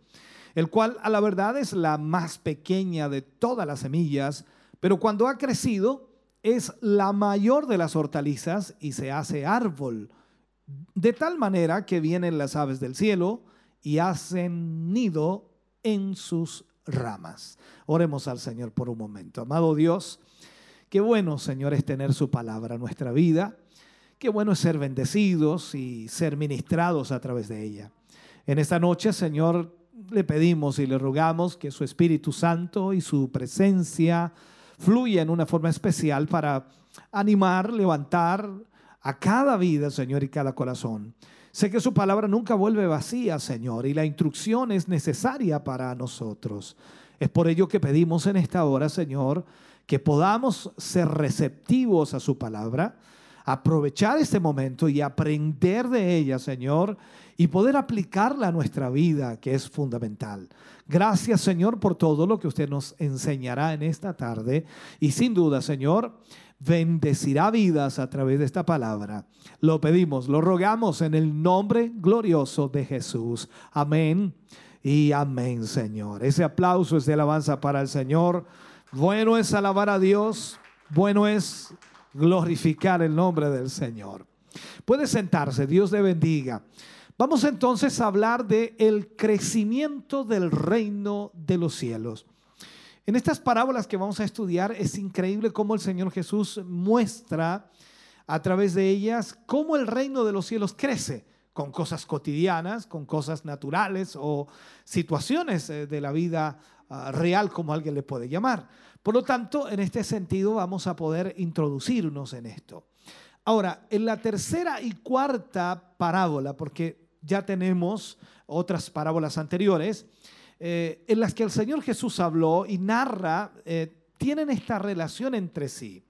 el cual a la verdad es la más pequeña de todas las semillas, pero cuando ha crecido es la mayor de las hortalizas y se hace árbol, de tal manera que vienen las aves del cielo y hacen nido en sus ramas. Oremos al Señor por un momento. Amado Dios, qué bueno, Señor, es tener su palabra en nuestra vida. Qué bueno es ser bendecidos y ser ministrados a través de ella. En esta noche, Señor, le pedimos y le rogamos que su Espíritu Santo y su presencia fluya en una forma especial para animar, levantar a cada vida, Señor, y cada corazón. Sé que su palabra nunca vuelve vacía, Señor, y la instrucción es necesaria para nosotros. Es por ello que pedimos en esta hora, Señor, que podamos ser receptivos a su palabra, aprovechar este momento y aprender de ella, Señor, y poder aplicarla a nuestra vida, que es fundamental. Gracias, Señor, por todo lo que usted nos enseñará en esta tarde. Y sin duda, Señor, bendecirá vidas a través de esta palabra. Lo pedimos, lo rogamos en el nombre glorioso de Jesús. Amén y amén, Señor. Ese aplauso es de alabanza para el Señor. Bueno es alabar a Dios, bueno es glorificar el nombre del Señor. Puede sentarse, Dios le bendiga. Vamos entonces a hablar de el crecimiento del reino de los cielos. En estas parábolas que vamos a estudiar es increíble cómo el Señor Jesús muestra a través de ellas cómo el reino de los cielos crece con cosas cotidianas, con cosas naturales o situaciones eh, de la vida ah, real, como alguien le puede llamar. Por lo tanto, en este sentido vamos a poder introducirnos en esto. Ahora, en la tercera y cuarta parábola, porque ya tenemos otras parábolas anteriores, eh, en las que el Señor Jesús habló y narra, eh, tienen esta relación entre sí.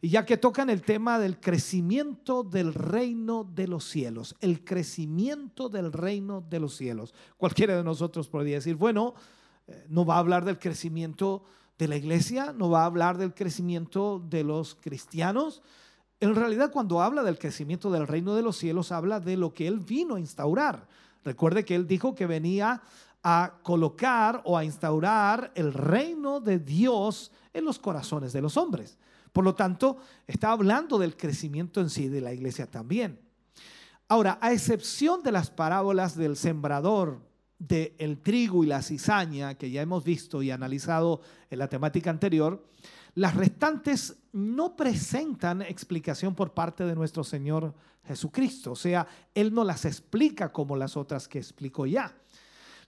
Y ya que tocan el tema del crecimiento del reino de los cielos, el crecimiento del reino de los cielos. Cualquiera de nosotros podría decir, bueno, eh, no va a hablar del crecimiento de la iglesia, no va a hablar del crecimiento de los cristianos. En realidad, cuando habla del crecimiento del reino de los cielos, habla de lo que Él vino a instaurar. Recuerde que Él dijo que venía a colocar o a instaurar el reino de Dios en los corazones de los hombres. Por lo tanto, está hablando del crecimiento en sí de la iglesia también. Ahora, a excepción de las parábolas del sembrador, del el trigo y la cizaña, que ya hemos visto y analizado en la temática anterior, las restantes no presentan explicación por parte de nuestro Señor Jesucristo. O sea, Él no las explica como las otras que explicó ya.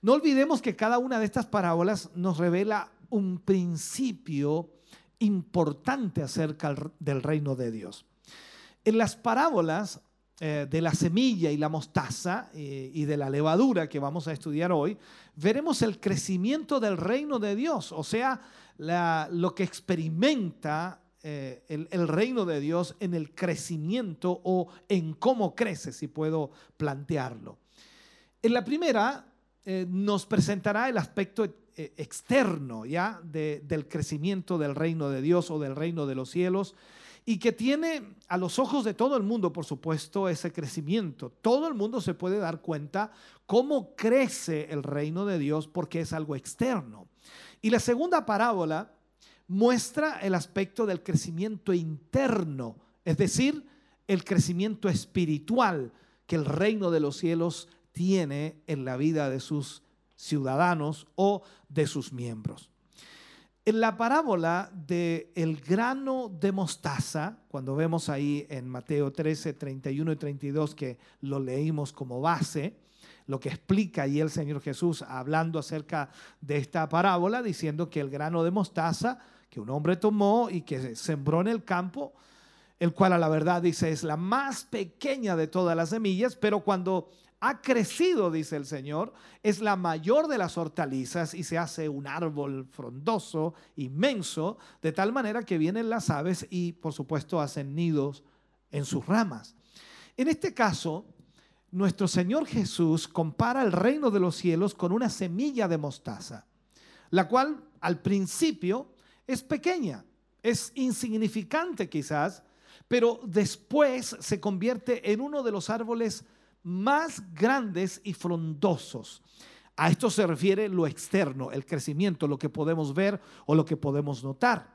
No olvidemos que cada una de estas parábolas nos revela un principio importante acerca del reino de Dios. En las parábolas eh, de la semilla y la mostaza eh, y de la levadura que vamos a estudiar hoy, veremos el crecimiento del reino de Dios, o sea, lo que experimenta eh, el, el, reino de Dios en el crecimiento o en cómo crece, si puedo plantearlo. En la primera eh, nos presentará el aspecto eh, externo ya del crecimiento del reino de Dios o del reino de los cielos. y que tiene a los ojos de todo el mundo, por supuesto, ese crecimiento. Todo el mundo se puede dar cuenta cómo crece el reino de Dios porque es algo externo. Y la segunda parábola muestra el aspecto del crecimiento interno, es decir, el crecimiento espiritual que el reino de los cielos tiene en la vida de sus ciudadanos o de sus miembros. En la parábola del el grano de mostaza, cuando vemos ahí en Mateo 13, 31 y 32, que lo leímos como base, lo que explica ahí el Señor Jesús hablando acerca de esta parábola, diciendo que el grano de mostaza que un hombre tomó y que sembró en el campo, el cual a la verdad dice es la más pequeña de todas las semillas, pero cuando ha crecido, dice el Señor, es la mayor de las hortalizas y se hace un árbol frondoso, inmenso, de tal manera que vienen las aves y por supuesto hacen nidos en sus ramas. En este caso, nuestro Señor Jesús compara el reino de los cielos con una semilla de mostaza, la cual al principio es pequeña, es insignificante quizás, pero después se convierte en uno de los árboles más grandes y frondosos. A esto se refiere lo externo, el crecimiento, lo que podemos ver o lo que podemos notar.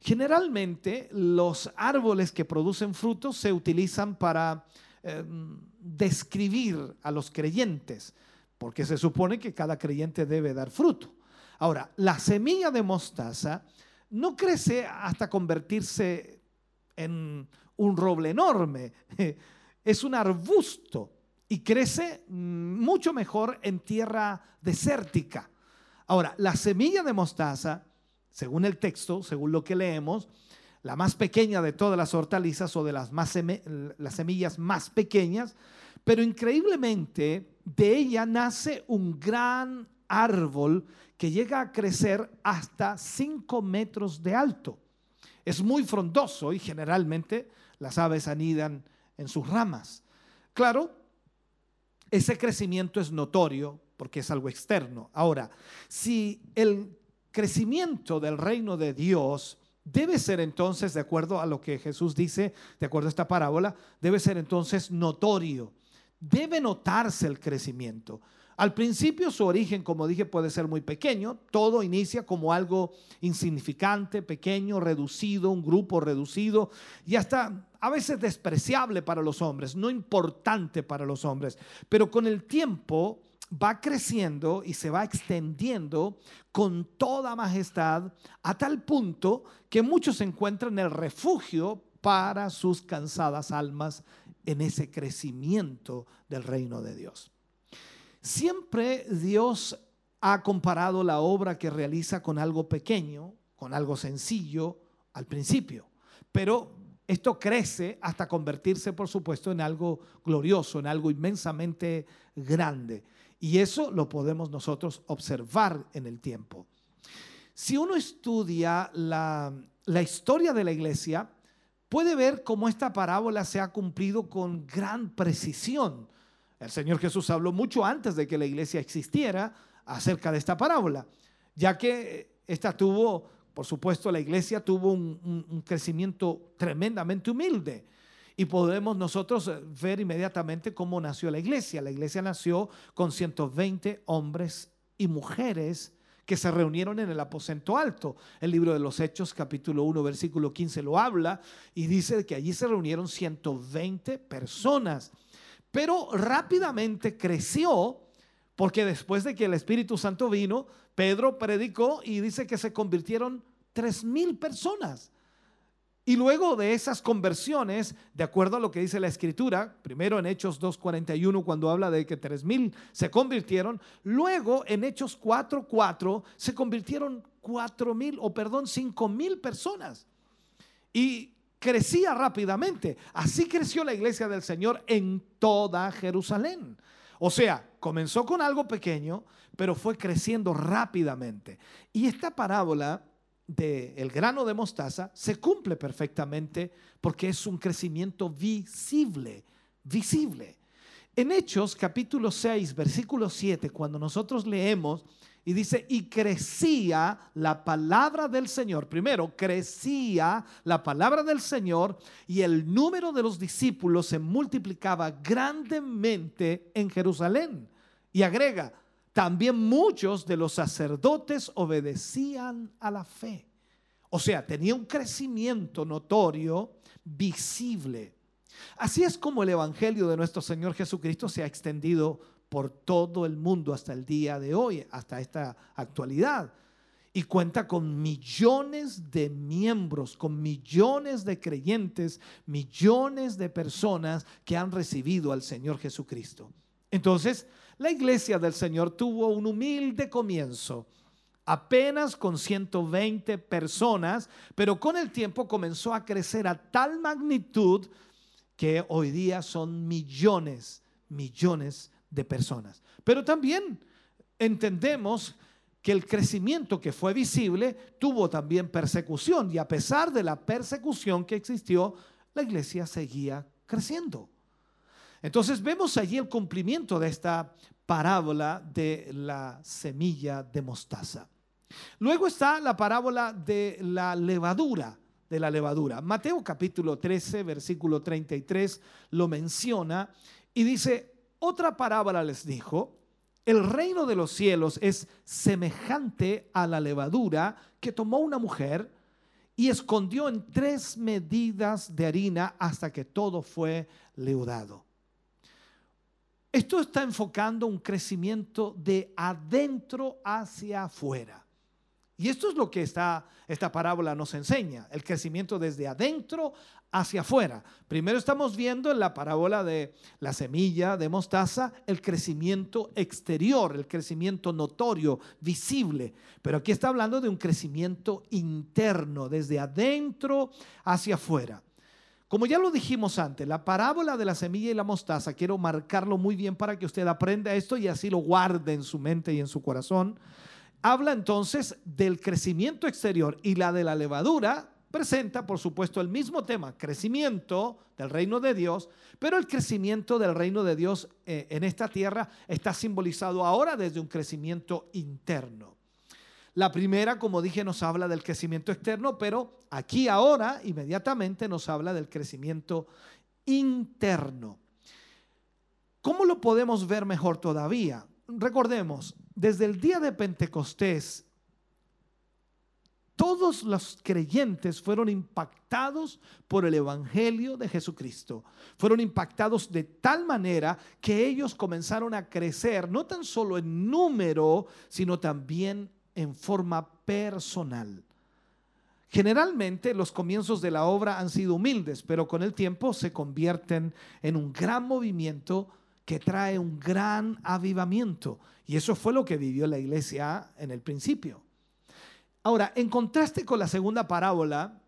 Generalmente los árboles que producen frutos se utilizan para em, describir a los creyentes, porque se supone que cada creyente debe dar fruto. Ahora, la semilla de mostaza no crece hasta convertirse en un roble enorme, es un arbusto y crece mucho mejor en tierra desértica. Ahora, la semilla de mostaza, según el texto, según lo que leemos, la más pequeña de todas las hortalizas o de las, más las semillas más pequeñas, pero increíblemente de ella nace un gran árbol que llega a crecer hasta 5 metros de alto. Es muy frondoso y generalmente las aves anidan en sus ramas. Claro, ese crecimiento es notorio porque es algo externo. Ahora, si el crecimiento del reino de Dios debe ser entonces, de acuerdo a lo que Jesús dice, de acuerdo a esta parábola, debe ser entonces notorio. Debe notarse el crecimiento. Al principio su origen, como dije, puede ser muy pequeño. Todo inicia como algo insignificante, pequeño, reducido, un grupo reducido y hasta a veces despreciable para los hombres, no importante para los hombres. Pero con el tiempo va creciendo y se va extendiendo con toda majestad a tal punto que muchos encuentran el refugio para sus cansadas almas en ese crecimiento del reino de Dios. Siempre Dios ha comparado la obra que realiza con algo pequeño, con algo sencillo al principio, pero esto crece hasta convertirse, por supuesto, en algo glorioso, en algo inmensamente grande. Y eso lo podemos nosotros observar en el tiempo. Si uno estudia la, la historia de la iglesia, puede ver cómo esta parábola se ha cumplido con gran precisión. El Señor Jesús habló mucho antes de que la iglesia existiera acerca de esta parábola, ya que esta tuvo, por supuesto, la iglesia tuvo un, crecimiento tremendamente humilde. Y podemos nosotros eh, ver inmediatamente cómo nació la iglesia. La iglesia nació con 120 hombres y mujeres que se reunieron en el aposento alto. El libro de los Hechos, capítulo 1, versículo 15, lo habla y dice que allí se reunieron 120 personas. Pero rápidamente creció porque después de que el Espíritu Santo vino, Pedro predicó y dice que se convirtieron tres mil personas. Y luego de esas conversiones, de acuerdo a lo que dice la escritura, primero en Hechos 2.41 cuando habla de que tres mil se convirtieron, luego en Hechos 4.4 se convirtieron cuatro mil, o perdón, cinco mil personas. Y crecía rápidamente. Así creció la iglesia del Señor en toda Jerusalén. O sea, comenzó con algo pequeño, pero fue creciendo rápidamente. Y esta parábola del grano de mostaza se cumple perfectamente porque es un crecimiento visible, visible. En Hechos capítulo 6, versículo 7, cuando nosotros leemos y dice, y crecía la palabra del Señor. Primero, crecía la palabra del Señor y el número de los discípulos se multiplicaba grandemente en Jerusalén. Y agrega, también muchos de los sacerdotes obedecían a la fe. O sea, tenía un crecimiento notorio, visible. Así es como el Evangelio de nuestro Señor Jesucristo se ha extendido por todo el mundo hasta el día de hoy, hasta esta actualidad. Y cuenta con millones de miembros, con millones de creyentes, millones de personas que han recibido al Señor Jesucristo. Entonces, la iglesia del Señor tuvo un humilde comienzo, apenas con 120 personas, pero con el tiempo comenzó a crecer a tal magnitud que hoy día son millones, millones de personas. Pero también entendemos que el crecimiento que fue visible tuvo también persecución y a pesar de la persecución que existió, la iglesia seguía creciendo. Entonces vemos allí el cumplimiento de esta parábola de la semilla de mostaza. Luego está la parábola de la levadura de la levadura. Mateo capítulo 13, versículo 33 lo menciona y dice, otra parábola les dijo, el reino de los cielos es semejante a la levadura que tomó una mujer y escondió en tres medidas de harina hasta que todo fue leudado. Esto está enfocando un crecimiento de adentro hacia afuera. Y esto es lo que esta, esta parábola nos enseña, el crecimiento desde adentro hacia afuera. Primero estamos viendo en la parábola de la semilla de mostaza el crecimiento exterior, el crecimiento notorio, visible. Pero aquí está hablando de un crecimiento interno, desde adentro hacia afuera. Como ya lo dijimos antes, la parábola de la semilla y la mostaza, quiero marcarlo muy bien para que usted aprenda esto y así lo guarde en su mente y en su corazón habla entonces del crecimiento exterior y la de la levadura presenta, por supuesto, el mismo tema, crecimiento del reino de Dios, pero el crecimiento del reino de Dios eh, en esta tierra está simbolizado ahora desde un crecimiento interno. La primera, como dije, nos habla del crecimiento externo, pero aquí ahora inmediatamente nos habla del crecimiento interno. ¿Cómo lo podemos ver mejor todavía? Recordemos, desde el día de Pentecostés, todos los creyentes fueron impactados por el Evangelio de Jesucristo. Fueron impactados de tal manera que ellos comenzaron a crecer, no tan solo en número, sino también en forma personal. Generalmente los comienzos de la obra han sido humildes, pero con el tiempo se convierten en un gran movimiento que trae un gran avivamiento. Y eso fue lo que vivió la iglesia en el principio. Ahora, en contraste con la segunda parábola,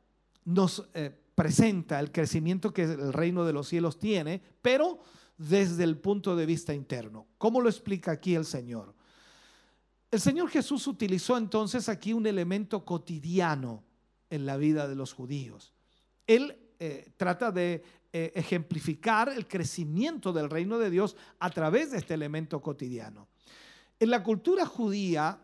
nos eh, presenta el crecimiento que el reino de los cielos tiene, pero desde el punto de vista interno. ¿Cómo lo explica aquí el Señor? El Señor Jesús utilizó entonces aquí un elemento cotidiano en la vida de los judíos. Él eh, trata de eh, ejemplificar el crecimiento del reino de Dios a través de este elemento cotidiano. En la cultura judía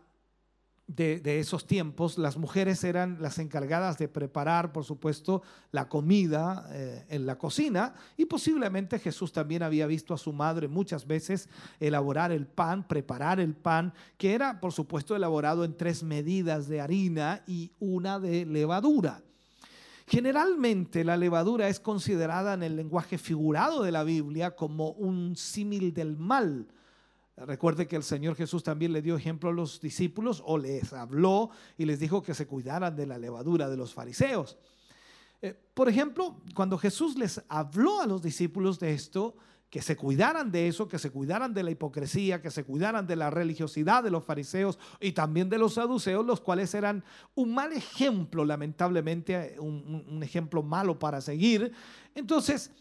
de, esos tiempos, las mujeres eran las encargadas de preparar, por supuesto, la comida eh, en la cocina y posiblemente Jesús también había visto a su madre muchas veces elaborar el pan, preparar el pan, que era, por supuesto, elaborado en tres medidas de harina y una de levadura. Generalmente la levadura es considerada en el lenguaje figurado de la Biblia como un símil del mal. Recuerde que el Señor Jesús también le dio ejemplo a los discípulos o les habló y les dijo que se cuidaran de la levadura de los fariseos. Eh, por ejemplo, cuando Jesús les habló a los discípulos de esto, que se cuidaran de eso, que se cuidaran de la hipocresía, que se cuidaran de la religiosidad de los fariseos y también de los saduceos, los cuales eran un mal ejemplo, lamentablemente, un, ejemplo malo para seguir. Entonces,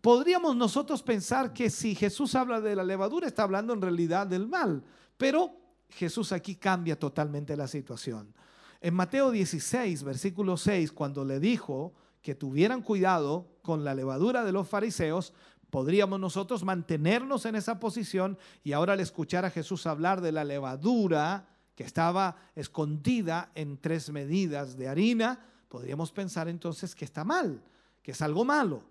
podríamos nosotros pensar que si Jesús habla de la levadura, está hablando en realidad del mal, pero Jesús aquí cambia totalmente la situación. En Mateo 16, versículo 6, cuando le dijo que tuvieran cuidado con la levadura de los fariseos, Podríamos nosotros mantenernos en esa posición y ahora al escuchar a Jesús hablar de la levadura que estaba escondida en tres medidas de harina, podríamos pensar entonces que está mal, que es algo malo.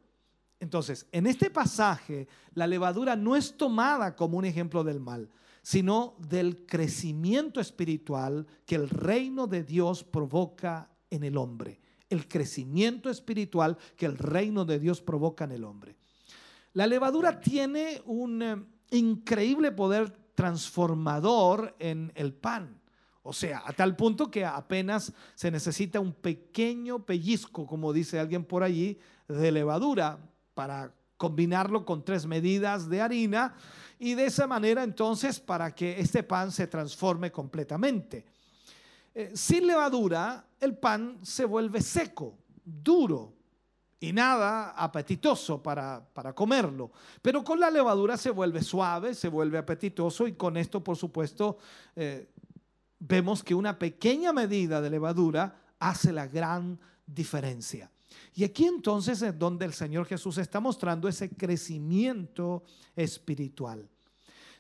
Entonces, en este pasaje, la levadura no es tomada como un ejemplo del mal, sino del crecimiento espiritual que el reino de Dios provoca en el hombre. El crecimiento espiritual que el reino de Dios provoca en el hombre. La levadura tiene un eh, increíble poder transformador en el pan. O sea, a tal punto que apenas se necesita un pequeño pellizco, como dice alguien por allí, de levadura para combinarlo con tres medidas de harina y de esa manera entonces para que este pan se transforme completamente. Eh, sin levadura, el pan se vuelve seco, duro, y nada apetitoso para, comerlo. Pero con la levadura se vuelve suave, se vuelve apetitoso y con esto, por supuesto, eh, vemos que una pequeña medida de levadura hace la gran diferencia. Y aquí entonces es donde el Señor Jesús está mostrando ese crecimiento espiritual.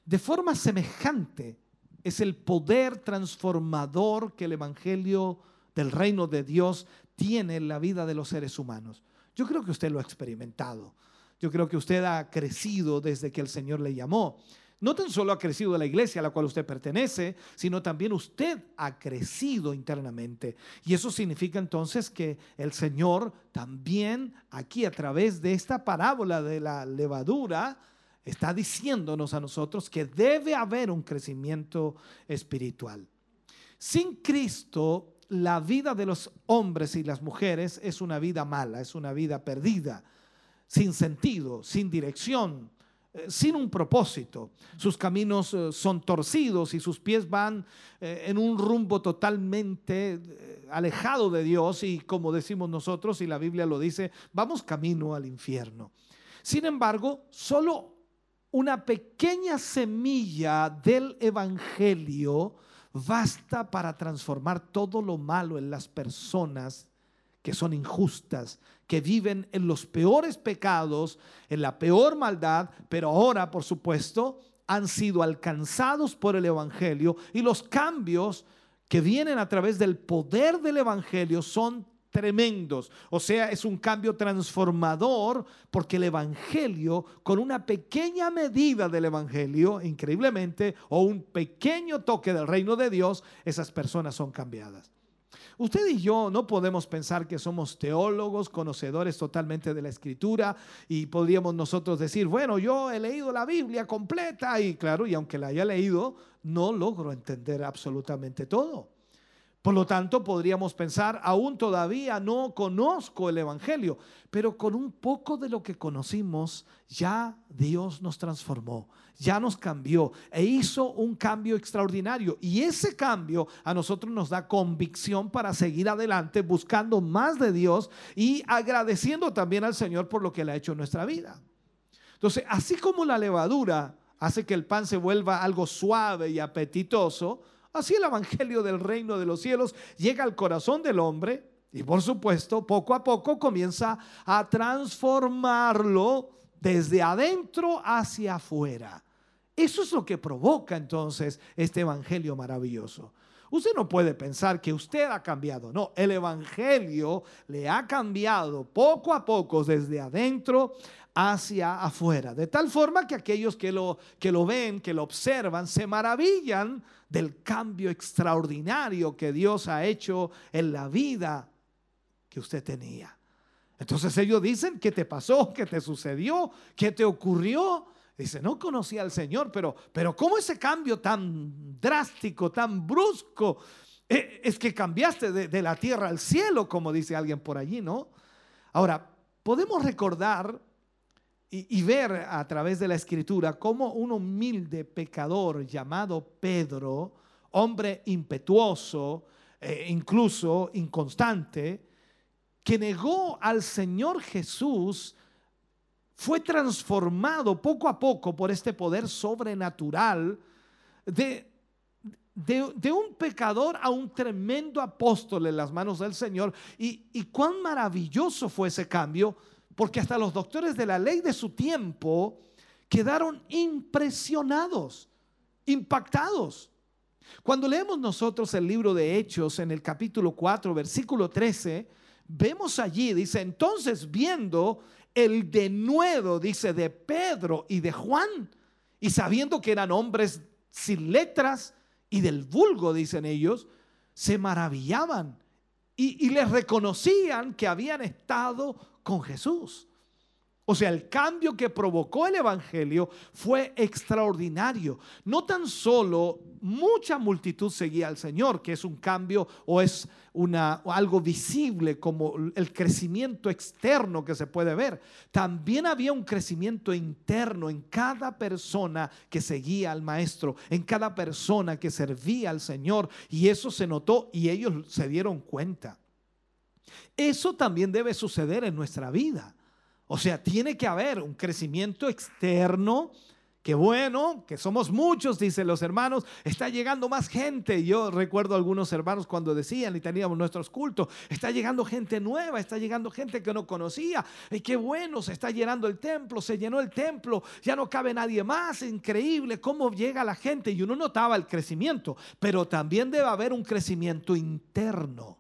De forma semejante es el poder transformador que el Evangelio del reino de Dios tiene en la vida de los seres humanos. Yo creo que usted lo ha experimentado. Yo creo que usted ha crecido desde que el Señor le llamó. No tan solo ha crecido la iglesia a la cual usted pertenece, sino también usted ha crecido internamente. Y eso significa entonces que el Señor también aquí a través de esta parábola de la levadura está diciéndonos a nosotros que debe haber un crecimiento espiritual. Sin Cristo la vida de los hombres y las mujeres es una vida mala, es una vida perdida, sin sentido, sin dirección, sin un propósito. Sus caminos eh, son torcidos y sus pies van eh, en un rumbo totalmente alejado de Dios y como decimos nosotros y la Biblia lo dice, vamos camino al infierno. Sin embargo, solo una pequeña semilla del Evangelio basta para transformar todo lo malo en las personas que son injustas, que viven en los peores pecados, en la peor maldad, pero ahora, por supuesto, han sido alcanzados por el Evangelio y los cambios que vienen a través del poder del Evangelio son tremendos. O sea, es un cambio transformador porque el Evangelio, con una pequeña medida del Evangelio, increíblemente, o un pequeño toque del reino de Dios, esas personas son cambiadas. Usted y yo no podemos pensar que somos teólogos, conocedores totalmente de la escritura y podríamos nosotros decir, bueno, yo he leído la Biblia completa y claro, y aunque la haya leído, no logro entender absolutamente todo. Por lo tanto, podríamos pensar, aún todavía no conozco el Evangelio, pero con un poco de lo que conocimos, ya Dios nos transformó, ya nos cambió e hizo un cambio extraordinario. Y ese cambio a nosotros nos da convicción para seguir adelante buscando más de Dios y agradeciendo también al Señor por lo que le ha hecho en nuestra vida. Entonces, así como la levadura hace que el pan se vuelva algo suave y apetitoso, Así el Evangelio del reino de los cielos llega al corazón del hombre y por supuesto poco a poco comienza a transformarlo desde adentro hacia afuera. Eso es lo que provoca entonces este Evangelio maravilloso. Usted no puede pensar que usted ha cambiado, no, el Evangelio le ha cambiado poco a poco desde adentro hacia afuera, de tal forma que aquellos que lo, que lo ven, que lo observan, se maravillan del cambio extraordinario que Dios ha hecho en la vida que usted tenía. Entonces ellos dicen, ¿qué te pasó? ¿Qué te sucedió? ¿Qué te ocurrió? Dice, no conocía al Señor, pero, pero ¿cómo ese cambio tan drástico, tan brusco? Eh, es que cambiaste de, la tierra al cielo, como dice alguien por allí, ¿no? Ahora, podemos recordar y, ver a través de la escritura cómo un humilde pecador llamado Pedro, hombre impetuoso, eh, incluso inconstante, que negó al Señor Jesús, fue transformado poco a poco por este poder sobrenatural de, de, un pecador a un tremendo apóstol en las manos del Señor. Y, y cuán maravilloso fue ese cambio porque hasta los doctores de la ley de su tiempo quedaron impresionados, impactados. Cuando leemos nosotros el libro de Hechos en el capítulo 4, versículo 13, vemos allí, dice, entonces viendo el denuedo, dice, de Pedro y de Juan, y sabiendo que eran hombres sin letras y del vulgo, dicen ellos, se maravillaban y, y les reconocían que habían estado con Jesús. O sea, el cambio que provocó el Evangelio fue extraordinario. No tan solo mucha multitud seguía al Señor, que es un cambio o es una, algo visible como el crecimiento externo que se puede ver. También había un crecimiento interno en cada persona que seguía al Maestro, en cada persona que servía al Señor. Y eso se notó y ellos se dieron cuenta. Eso también debe suceder en nuestra vida. O sea, tiene que haber un crecimiento externo. Que bueno, que somos muchos, dicen los hermanos, está llegando más gente. Yo recuerdo a algunos hermanos cuando decían y teníamos nuestros cultos, está llegando gente nueva, está llegando gente que no conocía. Y qué bueno, se está llenando el templo, se llenó el templo, ya no cabe nadie más. Increíble cómo llega la gente. Y uno notaba el crecimiento, pero también debe haber un crecimiento interno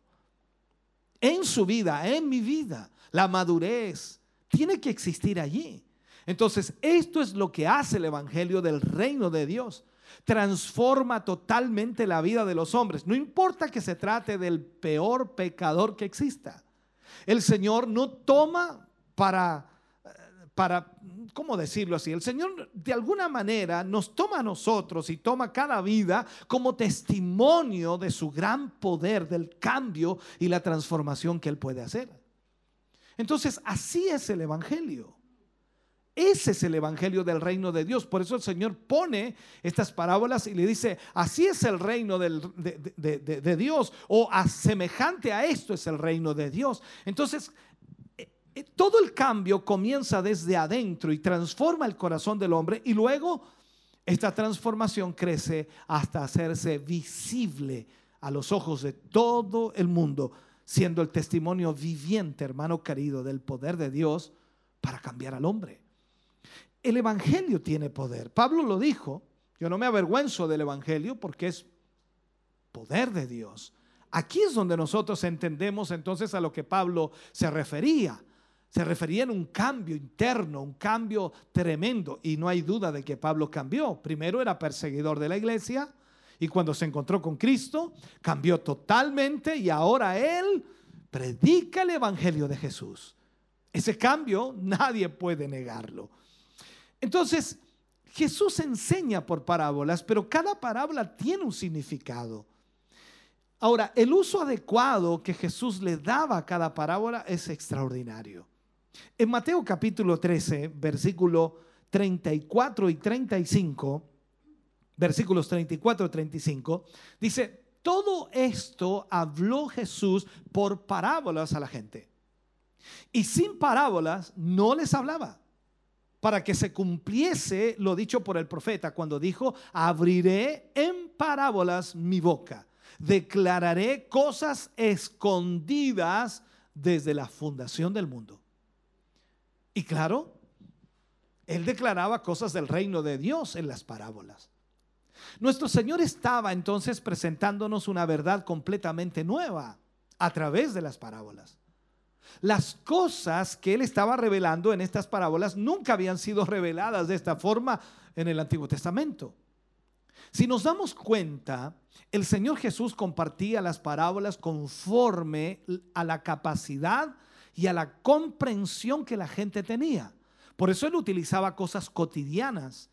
en su vida, en mi vida, la madurez tiene que existir allí. Entonces, esto es lo que hace el Evangelio del reino de Dios. Transforma totalmente la vida de los hombres. No importa que se trate del peor pecador que exista. El Señor no toma para, para, ¿cómo decirlo así? El Señor de alguna manera nos toma a nosotros y toma cada vida como testimonio de su gran poder, del cambio y la transformación que Él puede hacer. Entonces, así es el Evangelio. Ese es el Evangelio del reino de Dios. Por eso el Señor pone estas parábolas y le dice, así es el reino de, de, Dios o a, semejante a esto es el reino de Dios. Entonces, eh, eh, todo el cambio comienza desde adentro y transforma el corazón del hombre y luego esta transformación crece hasta hacerse visible a los ojos de todo el mundo siendo el testimonio viviente, hermano querido, del poder de Dios para cambiar al hombre. El Evangelio tiene poder. Pablo lo dijo, yo no me avergüenzo del Evangelio porque es poder de Dios. Aquí es donde nosotros entendemos entonces a lo que Pablo se refería. Se refería en un cambio interno, un cambio tremendo. Y no hay duda de que Pablo cambió. Primero era perseguidor de la iglesia, y cuando se encontró con Cristo, cambió totalmente y ahora Él predica el Evangelio de Jesús. Ese cambio nadie puede negarlo. Entonces, Jesús enseña por parábolas, pero cada parábola tiene un significado. Ahora, el uso adecuado que Jesús le daba a cada parábola es extraordinario. En Mateo capítulo 13, versículo 34 y 35, versículos 34 y 35, dice, todo esto habló Jesús por parábolas a la gente. Y sin parábolas no les hablaba, para que se cumpliese lo dicho por el profeta cuando dijo, abriré en parábolas mi boca, declararé cosas escondidas desde la fundación del mundo. Y claro, él declaraba cosas del reino de Dios en las parábolas. Nuestro Señor estaba entonces presentándonos una verdad completamente nueva a través de las parábolas. Las cosas que Él estaba revelando en estas parábolas nunca habían sido reveladas de esta forma en el Antiguo Testamento. Si nos damos cuenta, el Señor Jesús compartía las parábolas conforme a la capacidad y a la comprensión que la gente tenía. Por eso Él utilizaba cosas cotidianas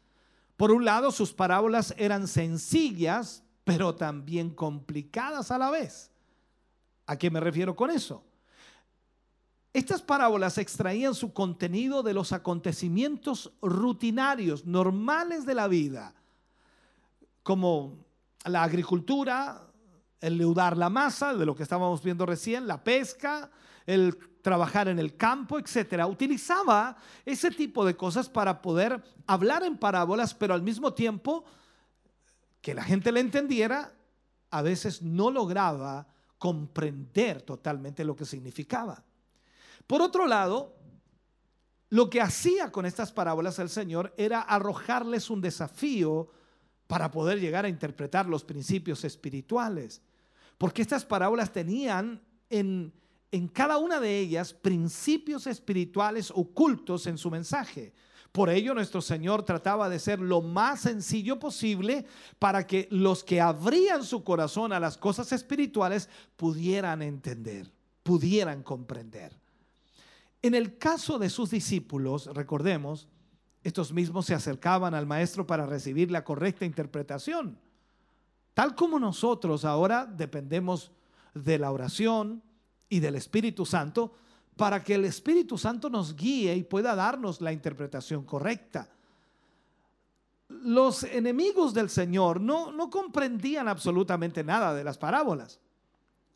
por un lado, sus parábolas eran sencillas, pero también complicadas a la vez. ¿A qué me refiero con eso? Estas parábolas extraían su contenido de los acontecimientos rutinarios, normales de la vida, como la agricultura, el leudar la masa, de lo que estábamos viendo recién, la pesca, el trabajar en el campo, etcétera. Utilizaba ese tipo de cosas para poder hablar en parábolas, pero al mismo tiempo que la gente le entendiera, a veces no lograba comprender totalmente lo que significaba. Por otro lado, lo que hacía con estas parábolas el Señor era arrojarles un desafío para poder llegar a interpretar los principios espirituales. Porque estas parábolas tenían en, en cada una de ellas principios espirituales ocultos en su mensaje. Por ello nuestro Señor trataba de ser lo más sencillo posible para que los que abrían su corazón a las cosas espirituales pudieran entender, pudieran comprender. En el caso de sus discípulos, recordemos, estos mismos se acercaban al maestro para recibir la correcta interpretación. Tal como nosotros ahora dependemos de la oración y del Espíritu Santo, para que el Espíritu Santo nos guíe y pueda darnos la interpretación correcta. Los enemigos del Señor no, no comprendían absolutamente nada de las parábolas,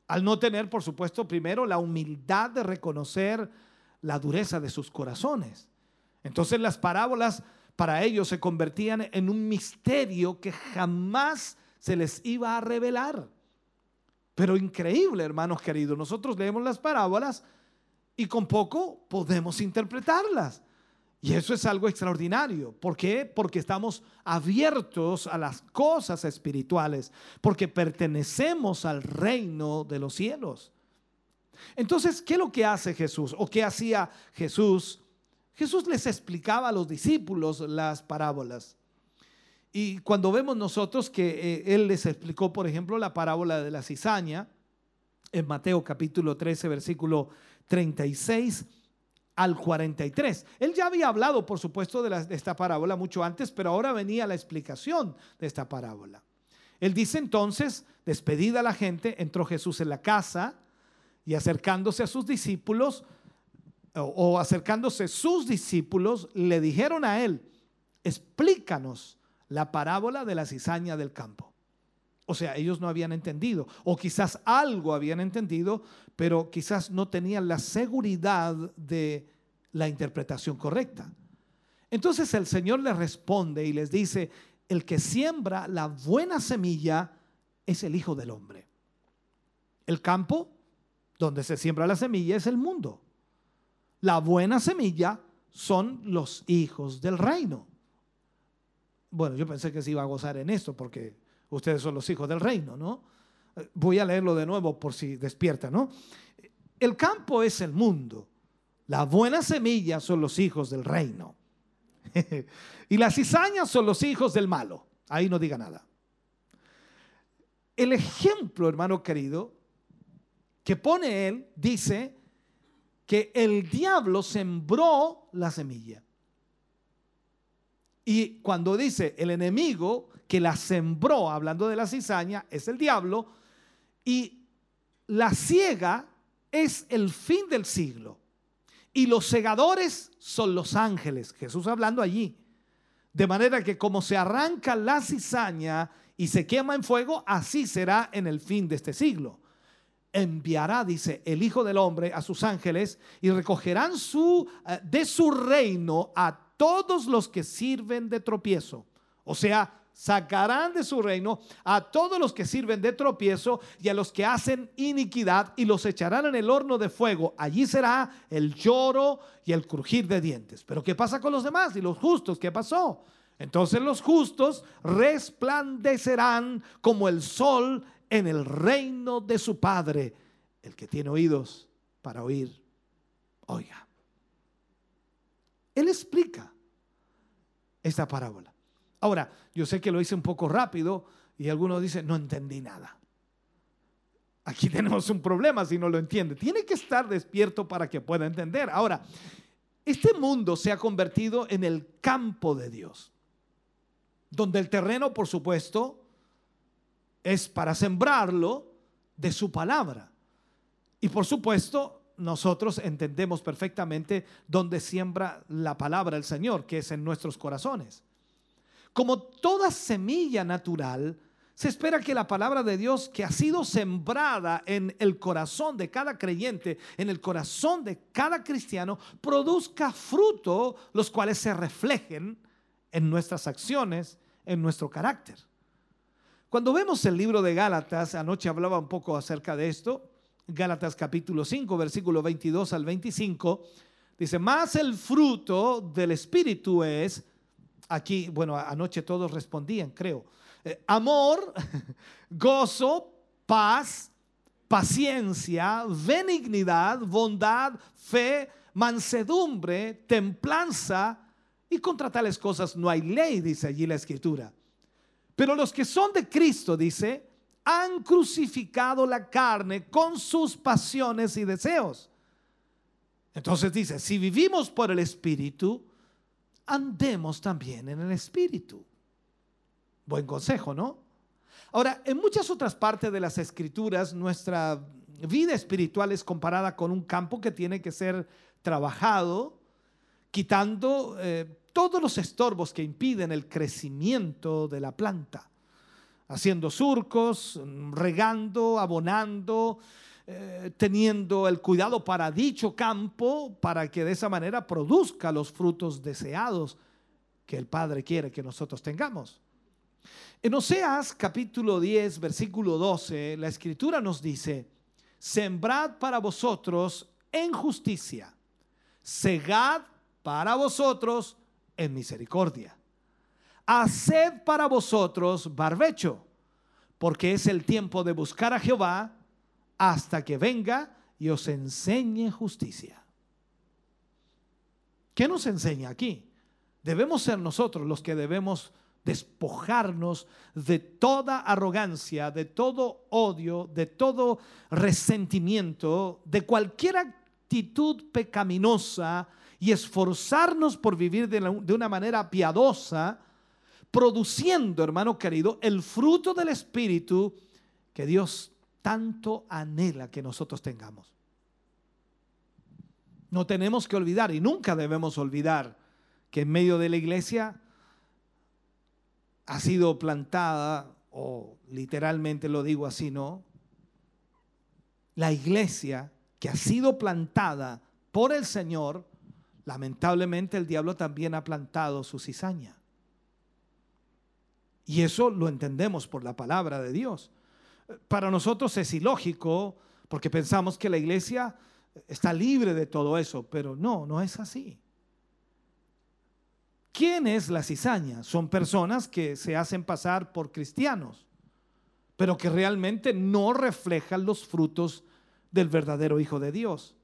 al no tener, por supuesto, primero la humildad de reconocer la dureza de sus corazones. Entonces las parábolas para ellos se convertían en un misterio que jamás se les iba a revelar. Pero increíble, hermanos queridos, nosotros leemos las parábolas y con poco podemos interpretarlas. Y eso es algo extraordinario. ¿Por qué? Porque estamos abiertos a las cosas espirituales, porque pertenecemos al reino de los cielos. Entonces, ¿qué es lo que hace Jesús? ¿O qué hacía Jesús? Jesús les explicaba a los discípulos las parábolas. Y cuando vemos nosotros que eh, Él les explicó, por ejemplo, la parábola de la cizaña, en Mateo capítulo 13, versículo 36 al 43. Él ya había hablado, por supuesto, de, esta parábola mucho antes, pero ahora venía la explicación de esta parábola. Él dice entonces, despedida la gente, entró Jesús en la casa y acercándose a sus discípulos, o, o acercándose sus discípulos, le dijeron a él, explícanos la parábola de la cizaña del campo. O sea, ellos no habían entendido, o quizás algo habían entendido, pero quizás no tenían la seguridad de la interpretación correcta. Entonces el Señor les responde y les dice, el que siembra la buena semilla es el Hijo del Hombre. El campo donde se siembra la semilla es el mundo. La buena semilla son los hijos del reino. Bueno, yo pensé que se iba a gozar en esto porque ustedes son los hijos del reino, ¿no? Voy a leerlo de nuevo por si despierta, ¿no? El campo es el mundo. La buena semilla son los hijos del reino. y las cizañas son los hijos del malo. Ahí no diga nada. El ejemplo, hermano querido, que pone él, dice que el diablo sembró la semilla. Y cuando dice el enemigo que la sembró, hablando de la cizaña, es el diablo, y la ciega es el fin del siglo. Y los segadores son los ángeles, Jesús hablando allí. De manera que como se arranca la cizaña y se quema en fuego, así será en el fin de este siglo. Enviará, dice, el Hijo del Hombre a sus ángeles y recogerán su, eh, de su reino a todos los que sirven de tropiezo. O sea, sacarán de su reino a todos los que sirven de tropiezo y a los que hacen iniquidad y los echarán en el horno de fuego. Allí será el lloro y el crujir de dientes. Pero ¿qué pasa con los demás y los justos? ¿Qué pasó? Entonces los justos resplandecerán como el sol en el reino de su Padre. El que tiene oídos para oír, oiga. Él explica esta parábola. Ahora, yo sé que lo hice un poco rápido y algunos dicen, no entendí nada. Aquí tenemos un problema si no lo entiende. Tiene que estar despierto para que pueda entender. Ahora, este mundo se ha convertido en el campo de Dios, donde el terreno, por supuesto, es para sembrarlo de su palabra. Y por supuesto, nosotros entendemos perfectamente dónde siembra la palabra del Señor, que es en nuestros corazones. Como toda semilla natural, se espera que la palabra de Dios que ha sido sembrada en el corazón de cada creyente, en el corazón de cada cristiano, produzca fruto, los cuales se reflejen en nuestras acciones, en nuestro carácter. Cuando vemos el libro de Gálatas, anoche hablaba un poco acerca de esto, Gálatas capítulo 5, versículo 22 al 25, Dice, más el fruto del Espíritu es, aquí, bueno, anoche todos respondían, creo, eh, amor, gozo, paz, paciencia, benignidad, bondad, fe, mansedumbre, templanza, y contra tales cosas no hay ley, dice allí la escritura. Pero los que son de Cristo, dice, han crucificado la carne con sus pasiones y deseos. Entonces dice, si vivimos por el Espíritu, andemos también en el Espíritu. Buen consejo, ¿no? Ahora, en muchas otras partes de las escrituras, nuestra vida espiritual es comparada con un campo que tiene que ser trabajado, quitando eh, todos los estorbos que impiden el crecimiento de la planta, haciendo surcos, regando, abonando, eh, teniendo el cuidado para dicho campo, para que de esa manera produzca los frutos deseados que el Padre quiere que nosotros tengamos. En Oseas capítulo 10, versículo 12, la escritura nos dice, sembrad para vosotros en justicia, segad para vosotros en misericordia. Haced para vosotros barbecho, porque es el tiempo de buscar a Jehová hasta que venga y os enseñe justicia. ¿Qué nos enseña aquí? Debemos ser nosotros los que debemos despojarnos de toda arrogancia, de todo odio, de todo resentimiento, de cualquier actitud pecaminosa y esforzarnos por vivir de, una manera piadosa, produciendo, hermano querido, el fruto del Espíritu que Dios tanto anhela que nosotros tengamos. No tenemos que olvidar y nunca debemos olvidar que en medio de la iglesia ha sido plantada, o literalmente lo digo así, ¿no? La iglesia que ha sido plantada por el Señor, lamentablemente el diablo también ha plantado su cizaña. Y eso lo entendemos por la palabra de Dios. Para nosotros es ilógico porque pensamos que la iglesia está libre de todo eso, pero no, no es así. ¿Quién es la cizaña? Son personas que se hacen pasar por cristianos, pero que realmente no reflejan los frutos del verdadero Hijo de Dios.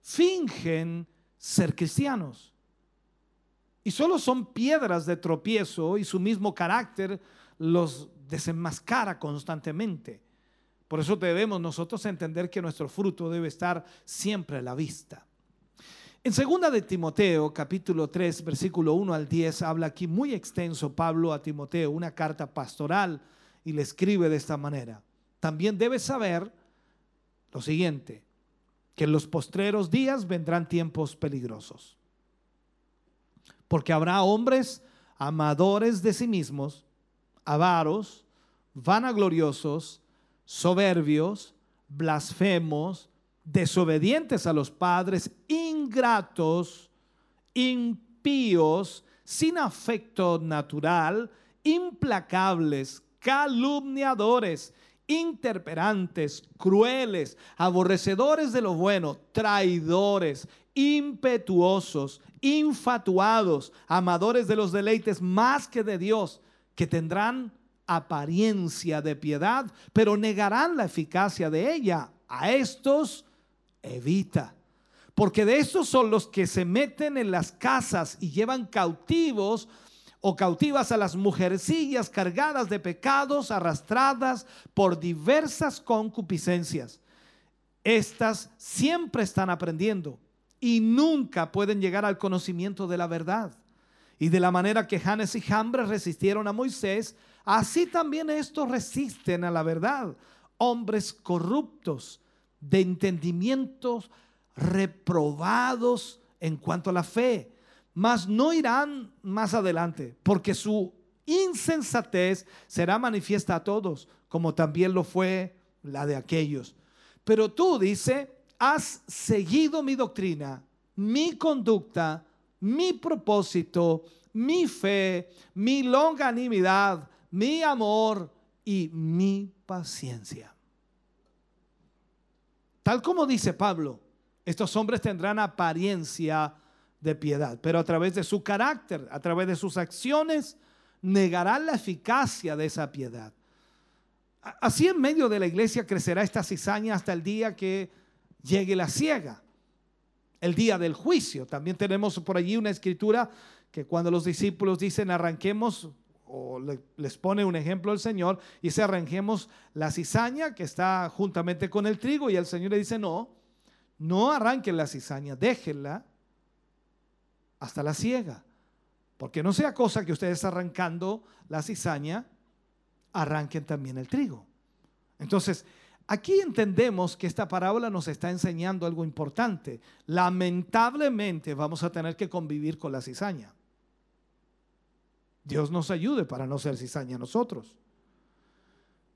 Fingen ser cristianos. Y solo son piedras de tropiezo y su mismo carácter los desenmascara constantemente. Por eso debemos nosotros entender que nuestro fruto debe estar siempre a la vista. En segunda de Timoteo, capítulo 3, versículo 1 al 10, habla aquí muy extenso Pablo a Timoteo, una carta pastoral, y le escribe de esta manera. También debes saber lo siguiente, que en los postreros días vendrán tiempos peligrosos. Porque habrá hombres amadores de sí mismos, avaros, vanagloriosos, soberbios, blasfemos, desobedientes a los padres, ingratos, impíos, sin afecto natural, implacables, calumniadores, interperantes, crueles, aborrecedores de lo bueno, traidores, impetuosos, infatuados, amadores de los deleites más que de Dios, que tendrán apariencia de piedad, pero negarán la eficacia de ella. A estos evita. Porque de estos son los que se meten en las casas y llevan cautivos o cautivas a las mujercillas cargadas de pecados, arrastradas por diversas concupiscencias. Estas siempre están aprendiendo y nunca pueden llegar al conocimiento de la verdad. Y de la manera que Janes y Jambres resistieron a Moisés, así también estos resisten a la verdad. Hombres corruptos de entendimientos reprobados en cuanto a la fe, mas no irán más adelante, porque su insensatez será manifiesta a todos, como también lo fue la de aquellos. Pero tú, dice, has seguido mi doctrina, mi conducta, mi propósito, mi fe, mi longanimidad, mi amor y mi paciencia. Tal como dice Pablo, Estos hombres tendrán apariencia de piedad, pero a través de su carácter, a través de sus acciones, negarán la eficacia de esa piedad. Así en medio de la iglesia crecerá esta cizaña hasta el día que llegue la ciega, el día del juicio. También tenemos por allí una escritura que cuando los discípulos dicen arranquemos, o les pone un ejemplo el Señor, y se arranquemos la cizaña que está juntamente con el trigo, y el Señor le dice, no, no arranquen la cizaña, déjenla hasta la ciega. Porque no sea cosa que ustedes arrancando la cizaña, arranquen también el trigo. Entonces, aquí entendemos que esta parábola nos está enseñando algo importante. Lamentablemente vamos a tener que convivir con la cizaña. Dios nos ayude para no ser cizaña nosotros.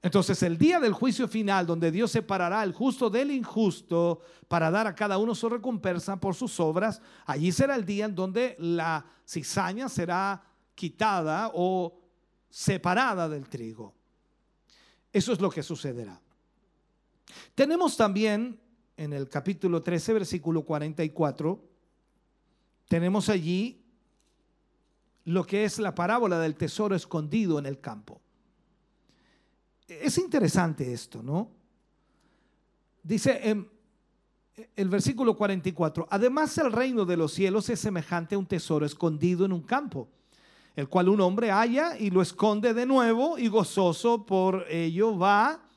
Entonces el día del juicio final, donde Dios separará el justo del injusto para dar a cada uno su recompensa por sus obras, allí será el día en donde la cizaña será quitada o separada del trigo. Eso es lo que sucederá. Tenemos también en el capítulo 13, versículo 44, tenemos allí lo que es la parábola del tesoro escondido en el campo. Es interesante esto, ¿no? Dice en el versículo 44, además el reino de los cielos es semejante a un tesoro escondido en un campo, el cual un hombre halla y lo esconde de nuevo y gozoso por ello va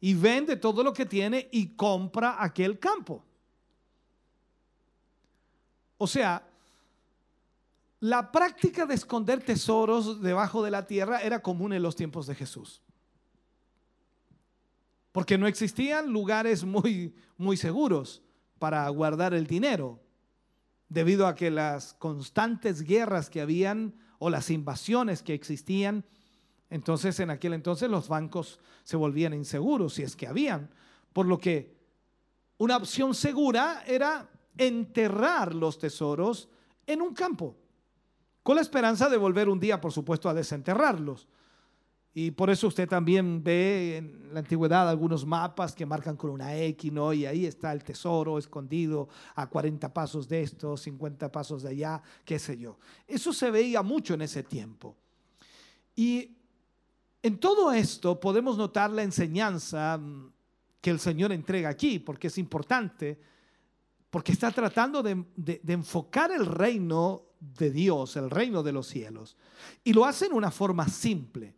y vende todo lo que tiene y compra aquel campo. O sea, la práctica de esconder tesoros debajo de la tierra era común en los tiempos de Jesús porque no existían lugares muy, muy seguros para guardar el dinero, debido a que las constantes guerras que habían o las invasiones que existían, entonces en aquel entonces los bancos se volvían inseguros, si es que habían, por lo que una opción segura era enterrar los tesoros en un campo, con la esperanza de volver un día, por supuesto, a desenterrarlos. Y por eso usted también ve en la antigüedad algunos mapas que marcan con una X, ¿no? Y ahí está el tesoro escondido a 40 pasos de esto, 50 pasos de allá, qué sé yo. Eso se veía mucho en ese tiempo. Y en todo esto podemos notar la enseñanza mm, que el Señor entrega aquí, porque es importante, porque está tratando de, enfocar el reino de Dios, el reino de los cielos. Y lo hace en una forma simple.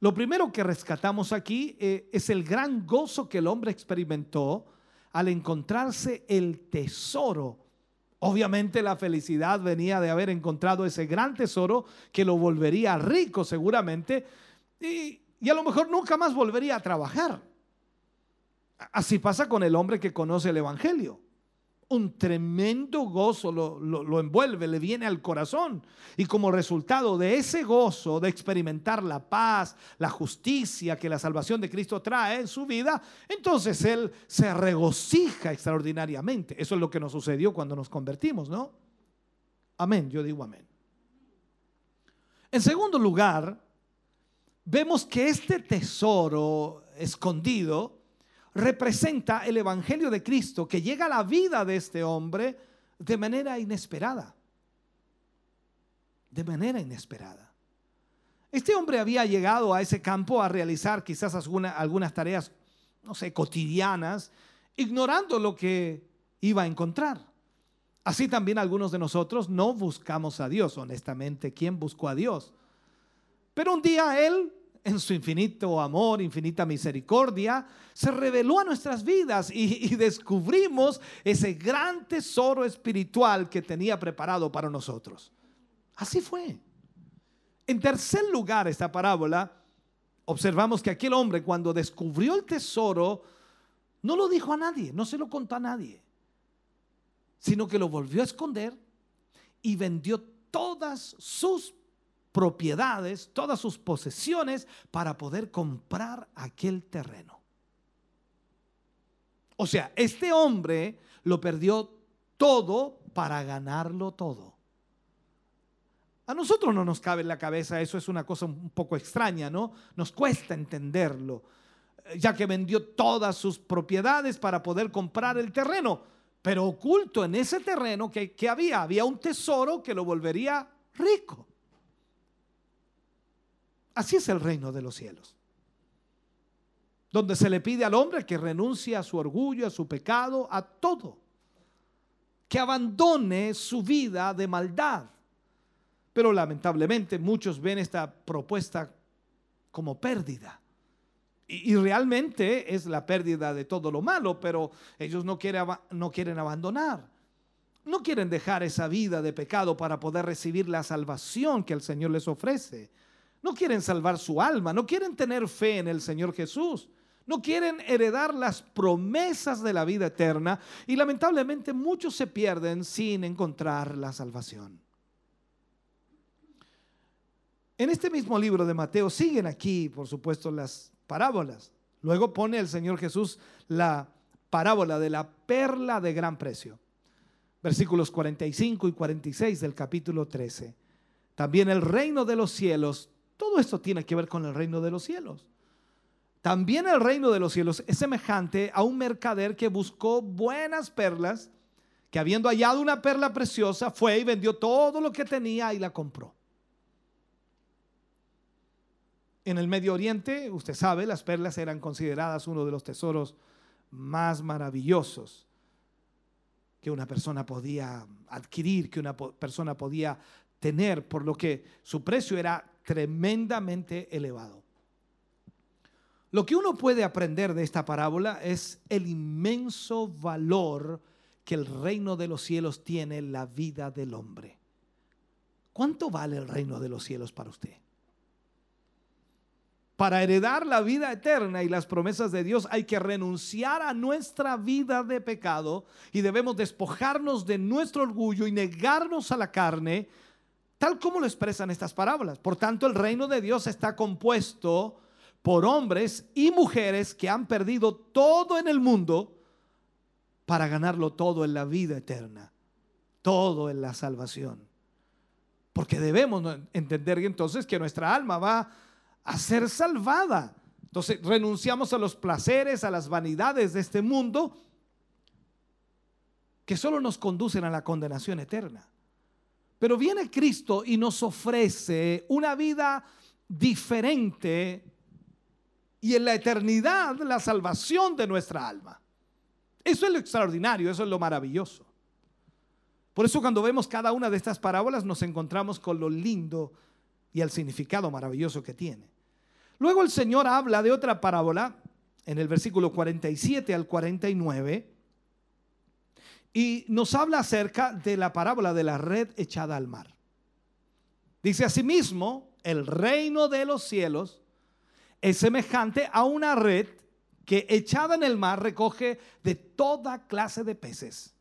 Lo primero que rescatamos aquí eh, es el gran gozo que el hombre experimentó al encontrarse el tesoro. Obviamente la felicidad venía de haber encontrado ese gran tesoro que lo volvería rico seguramente y, a lo mejor nunca más volvería a trabajar. Así pasa con el hombre que conoce el Evangelio un tremendo gozo lo, envuelve, le viene al corazón. Y como resultado de ese gozo de experimentar la paz, la justicia que la salvación de Cristo trae en su vida, entonces él se regocija extraordinariamente. Eso es lo que nos sucedió cuando nos convertimos, ¿no? Amén, yo digo amén. En segundo lugar, vemos que este tesoro escondido, representa el Evangelio de Cristo que llega a la vida de este hombre de manera inesperada. De manera inesperada. Este hombre había llegado a ese campo a realizar quizás algunas tareas, no sé, cotidianas, ignorando lo que iba a encontrar. Así también algunos de nosotros no buscamos a Dios, honestamente. ¿Quién buscó a Dios? Pero un día él en su infinito amor, infinita misericordia, se reveló a nuestras vidas y, descubrimos ese gran tesoro espiritual que tenía preparado para nosotros. Así fue. En tercer lugar, esta parábola, observamos que aquel hombre cuando descubrió el tesoro, no lo dijo a nadie, no se lo contó a nadie, sino que lo volvió a esconder y vendió todas sus propiedades, todas sus posesiones para poder comprar aquel terreno. O sea, este hombre lo perdió todo para ganarlo todo. A nosotros no nos cabe en la cabeza, eso es una cosa un poco extraña, ¿no? Nos cuesta entenderlo, ya que vendió todas sus propiedades para poder comprar el terreno. Pero oculto en ese terreno que, que había, había un tesoro que lo volvería rico. Así es el reino de los cielos. Donde se le pide al hombre que renuncie a su orgullo, a su pecado, a todo. Que abandone su vida de maldad. Pero lamentablemente muchos ven esta propuesta como pérdida. Y, realmente es la pérdida de todo lo malo, pero ellos no quieren, abandonar. No quieren dejar esa vida de pecado para poder recibir la salvación que el Señor les ofrece. No quieren salvar su alma, no quieren tener fe en el Señor Jesús. No quieren heredar las promesas de la vida eterna y lamentablemente muchos se pierden sin encontrar la salvación. En este mismo libro de Mateo siguen aquí, por supuesto, las parábolas. Luego pone el Señor Jesús la parábola de la perla de gran precio. Versículos 45 y 46 del capítulo 13. También el reino de los cielos, todo esto tiene que ver con el reino de los cielos. También el reino de los cielos es semejante a un mercader que buscó buenas perlas, que habiendo hallado una perla preciosa, fue y vendió todo lo que tenía y la compró. En el Medio Oriente, usted sabe, las perlas eran consideradas uno de los tesoros más maravillosos que una persona podía adquirir, que una persona podía tener, por lo que su precio era tremendamente elevado. Lo que uno puede aprender de esta parábola es el inmenso valor que el reino de los cielos tiene en la vida del hombre. ¿Cuánto vale el reino de los cielos para usted? Para heredar la vida eterna y las promesas de Dios hay que renunciar a nuestra vida de pecado y debemos despojarnos de nuestro orgullo y negarnos a la carne, tal como lo expresan estas parábolas. Por tanto, el reino de Dios está compuesto por hombres y mujeres que han perdido todo en el mundo para ganarlo todo en la vida eterna, todo en la salvación. Porque debemos entender entonces que nuestra alma va a ser salvada. Entonces renunciamos a los placeres, a las vanidades de este mundo que solo nos conducen a la condenación eterna. Pero viene Cristo y nos ofrece una vida diferente y en la eternidad la salvación de nuestra alma. Eso es lo extraordinario, eso es lo maravilloso. Por eso cuando vemos cada una de estas parábolas nos encontramos con lo lindo y el significado maravilloso que tiene. Luego el Señor habla de otra parábola en el versículo 47 al 49 y nos habla acerca de la parábola de la red echada al mar. Dice asimismo, el reino de los cielos es semejante a una red que echada en el mar recoge de toda clase de peces.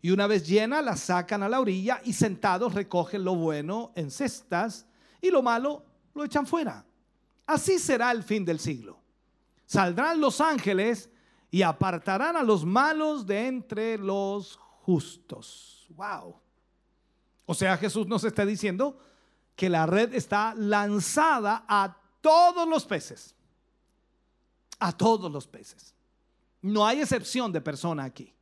Y una vez llena, la sacan a la orilla y sentados recogen lo bueno en cestas y lo malo lo echan fuera. Así será el fin del siglo. Saldrán los ángeles y apartarán a los malos de entre los justos. Wow. O sea, Jesús nos está diciendo que la red está lanzada a todos los peces. A todos los peces. No hay excepción de persona aquí.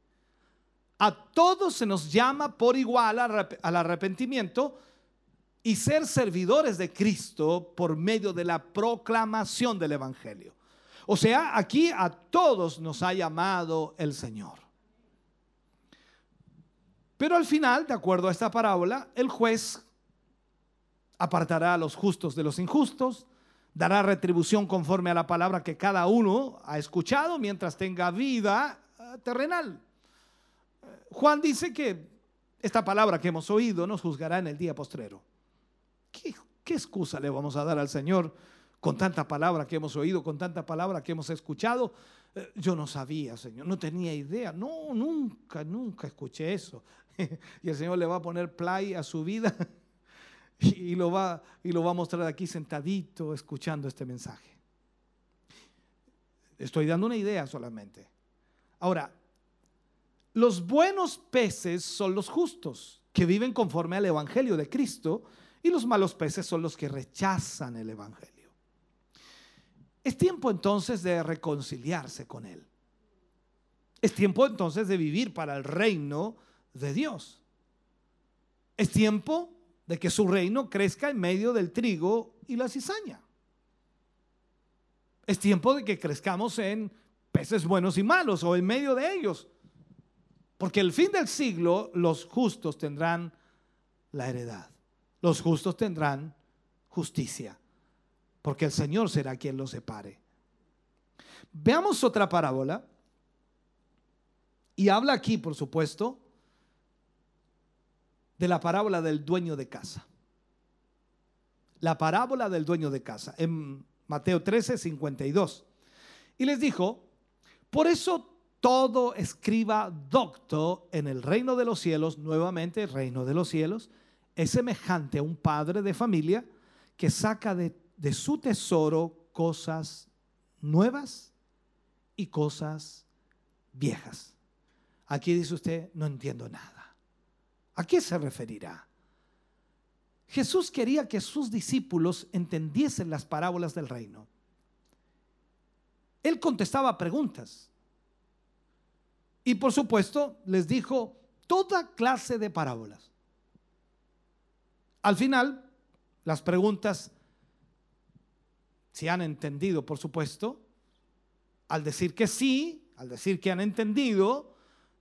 A todos se nos llama por igual al arrepentimiento y ser servidores de Cristo por medio de la proclamación del Evangelio. O sea, aquí a todos nos ha llamado el Señor. Pero al final, de acuerdo a esta parábola, el juez apartará a los justos de los injustos, dará retribución conforme a la palabra que cada uno ha escuchado mientras tenga vida eh, terrenal. Juan dice que esta palabra que hemos oído nos juzgará en el día postrero. ¿Qué, excusa le vamos a dar al Señor con tanta palabra que hemos oído, con tanta palabra que hemos escuchado? Eh, yo no sabía, Señor, no tenía idea. No, nunca, nunca escuché eso. y el Señor le va a poner play a su vida y lo va, y lo va a mostrar aquí sentadito escuchando este mensaje. Estoy dando una idea solamente. Ahora, los buenos peces son los justos, que viven conforme al Evangelio de Cristo y los malos peces son los que rechazan el Evangelio. Es tiempo entonces de reconciliarse con Él. Es tiempo entonces de vivir para el reino de Dios. Es tiempo de que su reino crezca en medio del trigo y la cizaña. Es tiempo de que crezcamos en peces buenos y malos o en medio de ellos. Porque el fin del siglo los justos tendrán la heredad. Los justos tendrán justicia. Porque el Señor será quien los separe. Veamos otra parábola. Y habla aquí, por supuesto, de la parábola del dueño de casa. La parábola del dueño de casa. En Mateo 13, 52. Y les dijo, por eso todo escriba docto en el reino de los cielos, nuevamente el reino de los cielos, es semejante a un padre de familia que saca de, de su tesoro cosas nuevas y cosas viejas. Aquí dice usted, no entiendo nada. ¿A qué se referirá? Jesús quería que sus discípulos entendiesen las parábolas del reino. Él contestaba preguntas. Y por supuesto les dijo toda clase de parábolas. Al final, las preguntas, si han entendido, por supuesto, al decir que sí, al decir que han entendido,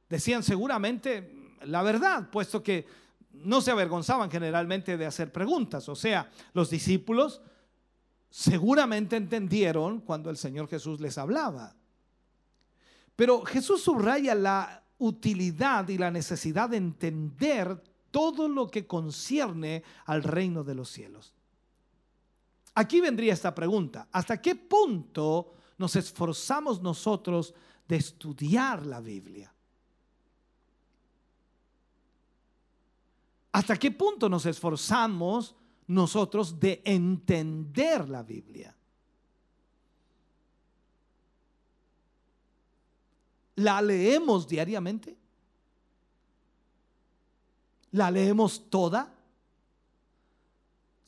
decían seguramente la verdad, puesto que no se avergonzaban generalmente de hacer preguntas. O sea, los discípulos seguramente entendieron cuando el Señor Jesús les hablaba. Pero Jesús subraya la utilidad y la necesidad de entender todo lo que concierne al reino de los cielos. Aquí vendría esta pregunta. ¿Hasta qué punto nos esforzamos nosotros de estudiar la Biblia? ¿Hasta qué punto nos esforzamos nosotros de entender la Biblia? ¿La leemos diariamente? ¿La leemos toda?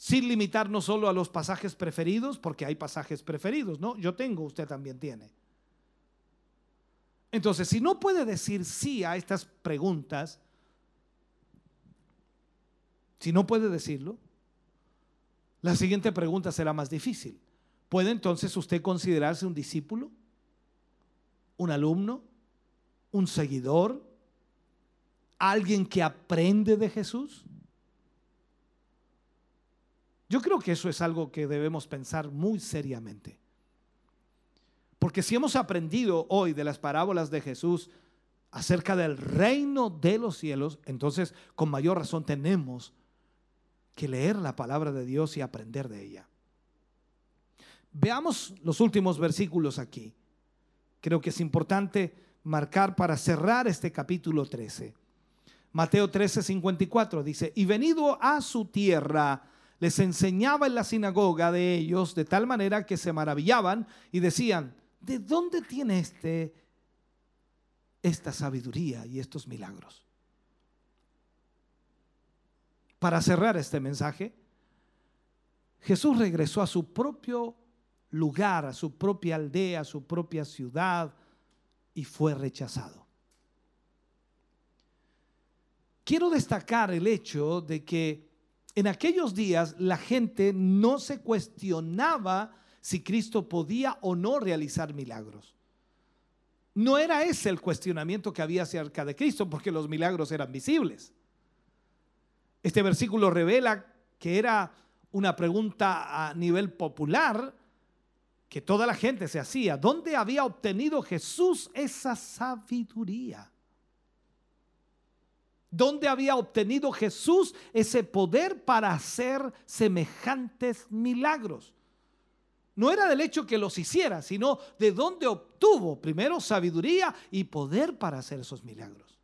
Sin limitarnos solo a los pasajes preferidos, porque hay pasajes preferidos, ¿no? Yo tengo, usted también tiene. Entonces, si no puede decir sí a estas preguntas, si no puede decirlo, la siguiente pregunta será más difícil. ¿Puede entonces usted considerarse un discípulo? ¿Un alumno? ¿Un seguidor? ¿Alguien que aprende de Jesús? Yo creo que eso es algo que debemos pensar muy seriamente. Porque si hemos aprendido hoy de las parábolas de Jesús acerca del reino de los cielos, entonces con mayor razón tenemos que leer la palabra de Dios y aprender de ella. Veamos los últimos versículos aquí. Creo que es importante marcar para cerrar este capítulo 13. Mateo 13, 54 dice, y venido a su tierra, les enseñaba en la sinagoga de ellos de tal manera que se maravillaban y decían, ¿de dónde tiene este esta sabiduría y estos milagros? para cerrar este mensaje, Jesús regresó a su propio lugar, a su propia aldea, a su propia ciudad y fue rechazado. Quiero destacar el hecho de que en aquellos días la gente no se cuestionaba si Cristo podía o no realizar milagros. No era ese el cuestionamiento que había acerca de Cristo, porque los milagros eran visibles. Este versículo revela que era una pregunta a nivel popular que toda la gente se hacía. ¿Dónde había obtenido Jesús esa sabiduría? ¿Dónde había obtenido Jesús ese poder para hacer semejantes milagros? No era del hecho que los hiciera, sino de dónde obtuvo primero sabiduría y poder para hacer esos milagros.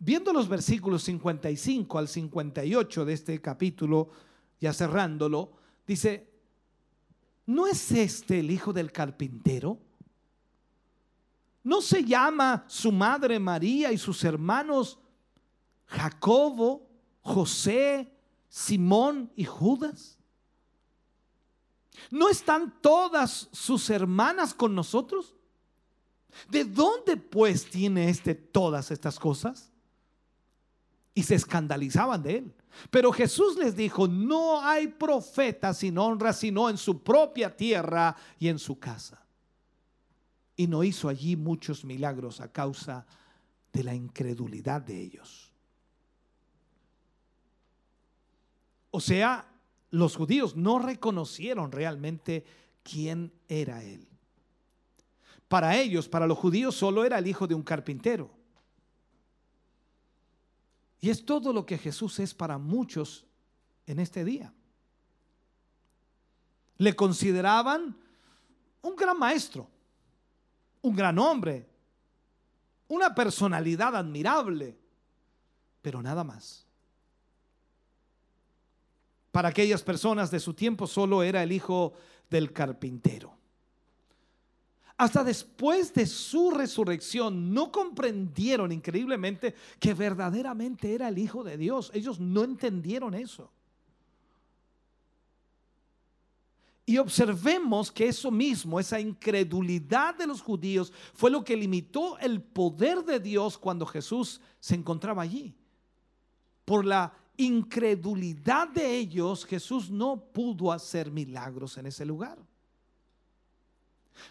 Viendo los versículos 55 al 58 de este capítulo, ya cerrándolo, dice, ¿no es este el hijo del carpintero? ¿No se llama su madre María y sus hermanos Jacobo, José, Simón y Judas? ¿No están todas sus hermanas con nosotros? ¿De dónde pues tiene este todas estas cosas? Y se escandalizaban de él. Pero Jesús les dijo, no hay profeta sin honra sino en su propia tierra y en su casa. Y no hizo allí muchos milagros a causa de la incredulidad de ellos. O sea, los judíos no reconocieron realmente quién era él. Para ellos, para los judíos, solo era el hijo de un carpintero. Y es todo lo que Jesús es para muchos en este día. Le consideraban un gran maestro, un gran hombre, una personalidad admirable, pero nada más. Para aquellas personas de su tiempo solo era el hijo del carpintero hasta después de su resurrección, no comprendieron increíblemente que verdaderamente era el Hijo de Dios. Ellos no entendieron eso. Y observemos que eso mismo, esa incredulidad de los judíos, fue lo que limitó el poder de Dios cuando Jesús se encontraba allí. Por la incredulidad de ellos, Jesús no pudo hacer milagros en ese lugar.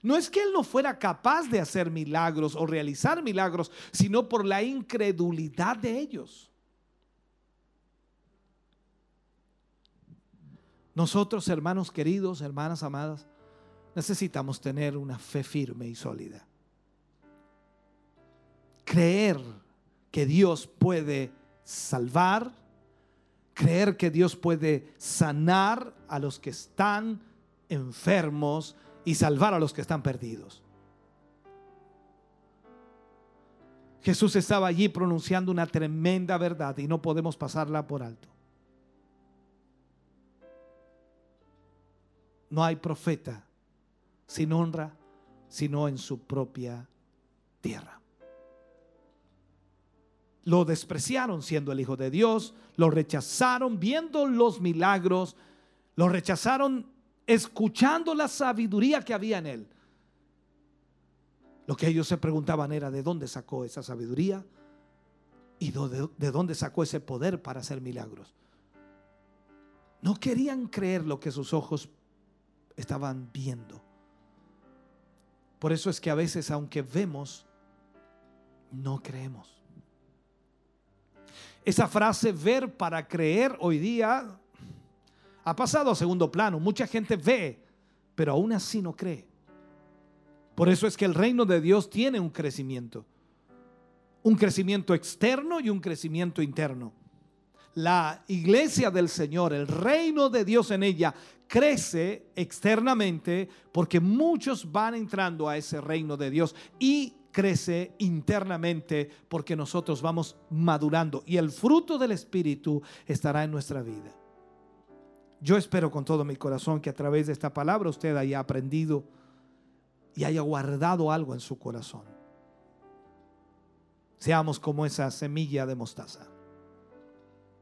No es que él no fuera capaz de hacer milagros o realizar milagros, sino por la incredulidad de ellos. Nosotros, hermanos queridos, hermanas amadas, necesitamos tener una fe firme y sólida. Creer que Dios puede salvar, creer que Dios puede sanar a los que están enfermos, y salvar a los que están perdidos. Jesús estaba allí pronunciando una tremenda verdad y no podemos pasarla por alto. No hay profeta sin honra, sino en su propia tierra. Lo despreciaron siendo el Hijo de Dios, lo rechazaron viendo los milagros, lo rechazaron escuchando la sabiduría que había en él. Lo que ellos se preguntaban era de dónde sacó esa sabiduría y de, dónde sacó ese poder para hacer milagros. No querían creer lo que sus ojos estaban viendo. Por eso es que a veces, aunque vemos, no creemos. Esa frase ver para creer hoy día ha pasado a segundo plano. Mucha gente ve, pero aún así no cree. Por eso es que el reino de Dios tiene un crecimiento. Un crecimiento externo y un crecimiento interno. La iglesia del Señor, el reino de Dios en ella, crece externamente porque muchos van entrando a ese reino de Dios y crece internamente porque nosotros vamos madurando y el fruto del Espíritu estará en nuestra vida. Yo espero con todo mi corazón que a través de esta palabra usted haya aprendido y haya guardado algo en su corazón. Seamos como esa semilla de mostaza,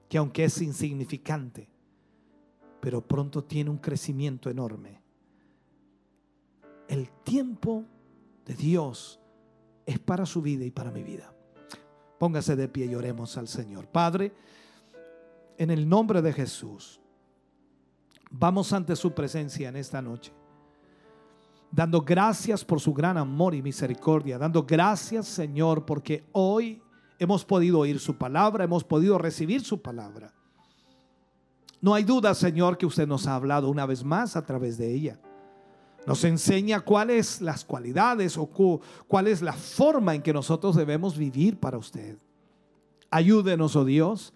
que aunque es insignificante, pero pronto tiene un crecimiento enorme. El tiempo de Dios es para su vida y para mi vida. Póngase de pie y oremos al Señor. Padre, en el nombre de Jesús. Vamos ante su presencia en esta noche, dando gracias por su gran amor y misericordia, dando gracias Señor porque hoy hemos podido oír su palabra, hemos podido recibir su palabra. No hay duda Señor que usted nos ha hablado una vez más a través de ella. Nos enseña cuáles las cualidades o cuál es la forma en que nosotros debemos vivir para usted. Ayúdenos, oh Dios,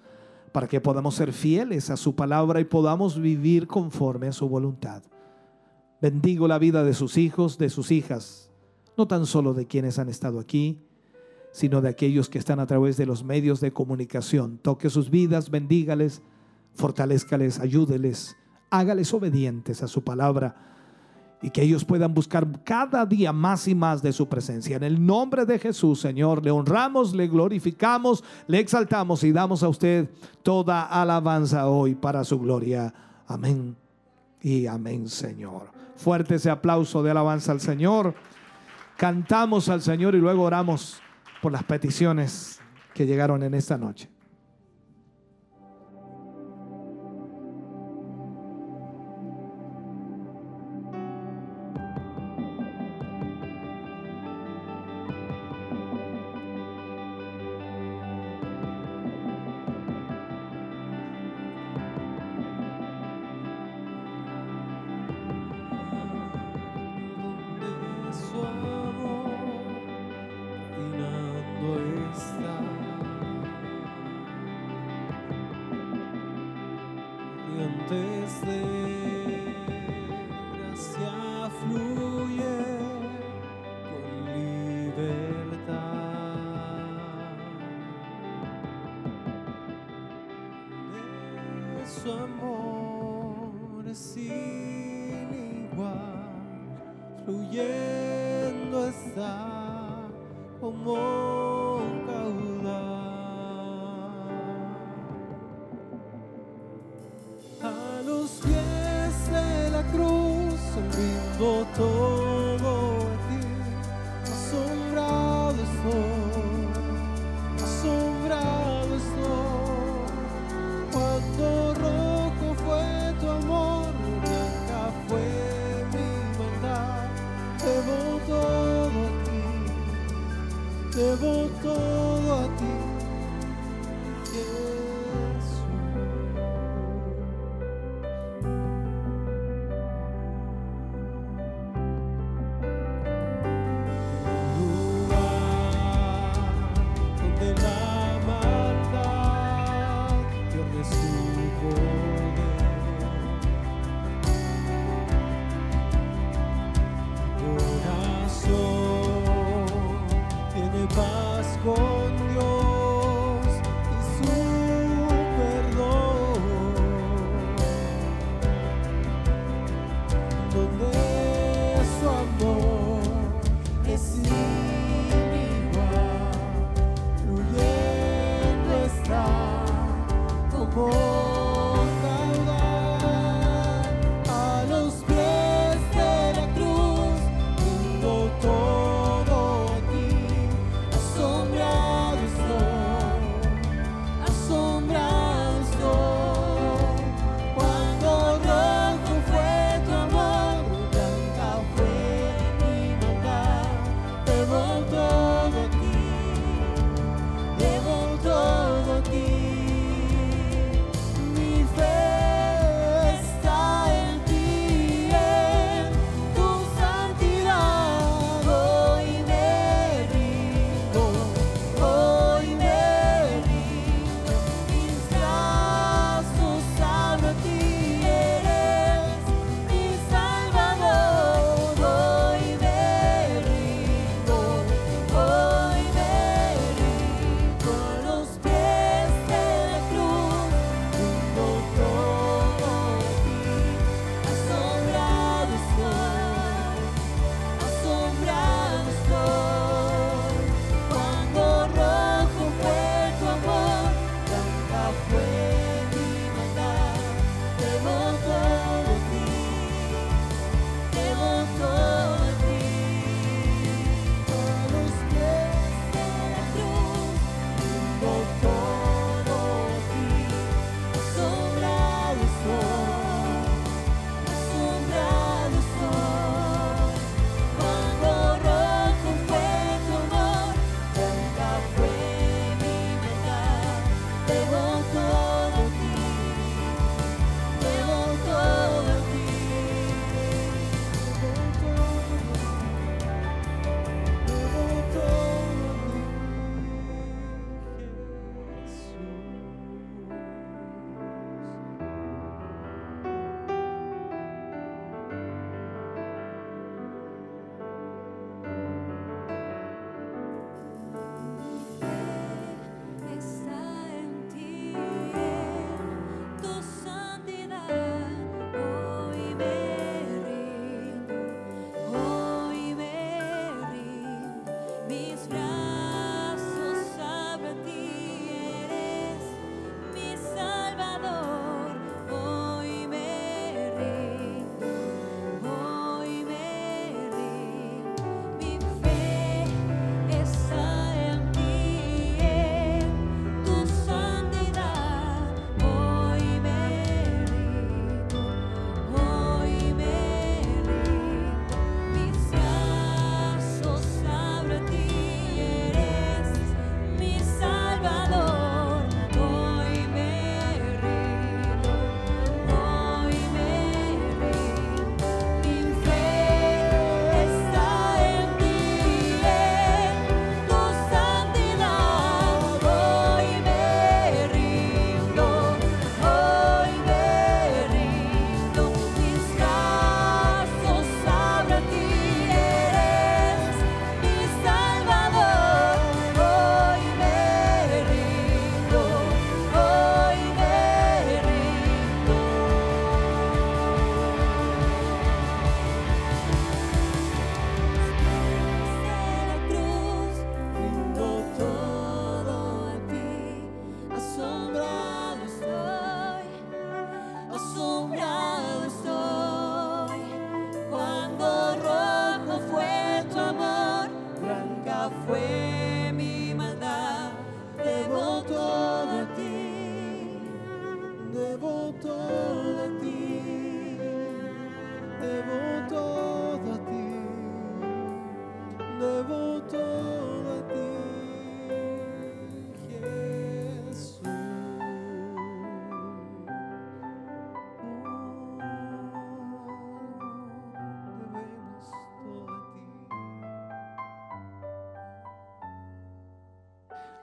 para que podamos ser fieles a su palabra y podamos vivir conforme a su voluntad. Bendigo la vida de sus hijos, de sus hijas, no tan solo de quienes han estado aquí, sino de aquellos que están a través de los medios de comunicación. Toque sus vidas, bendígales, fortalezcales, ayúdeles, hágales obedientes a su palabra y que ellos puedan buscar cada día más y más de su presencia. En el nombre de Jesús, Señor, le honramos, le glorificamos, le exaltamos y damos a usted toda alabanza hoy para su gloria. Amén y amén, Señor. Fuerte ese aplauso de alabanza al Señor. cantamos al Señor y luego oramos por las peticiones que llegaron en esta noche.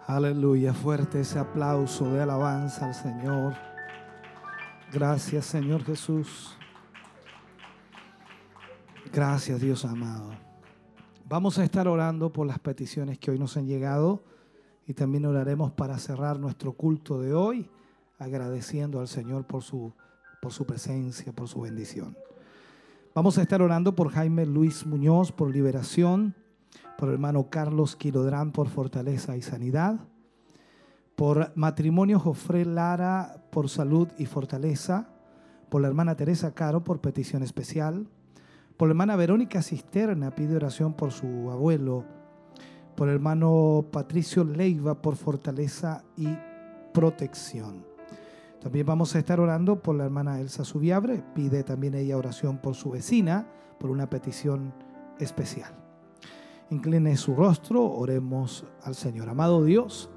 Aleluya, fuerte ese aplauso de alabanza al Señor. Gracias Señor Jesús. Gracias Dios amado. Vamos a estar orando por las peticiones que hoy nos han llegado y también oraremos para cerrar nuestro culto de hoy agradeciendo al Señor por su, por su presencia, por su bendición. Vamos a estar orando por Jaime Luis Muñoz por liberación, por el hermano Carlos Quilodrán por fortaleza y sanidad, por matrimonio Jofre Lara por salud y fortaleza, por la hermana Teresa Caro por petición especial, por la hermana Verónica Cisterna pide oración por su abuelo, por el hermano Patricio Leiva por fortaleza y protección. También vamos a estar orando por la hermana Elsa Subiabre, pide también ella oración por su vecina, por una petición especial. Incline su rostro, oremos al Señor. Amado Dios,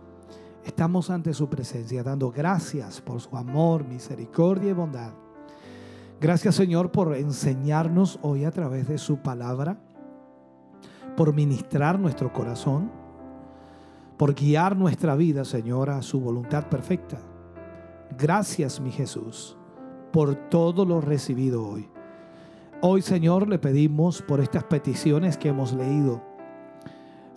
estamos ante su presencia dando gracias por su amor, misericordia y bondad. Gracias Señor por enseñarnos hoy a través de su palabra, por ministrar nuestro corazón, por guiar nuestra vida, Señor, a su voluntad perfecta. Gracias, mi Jesús, por todo lo recibido hoy. Hoy, Señor, le pedimos por estas peticiones que hemos leído.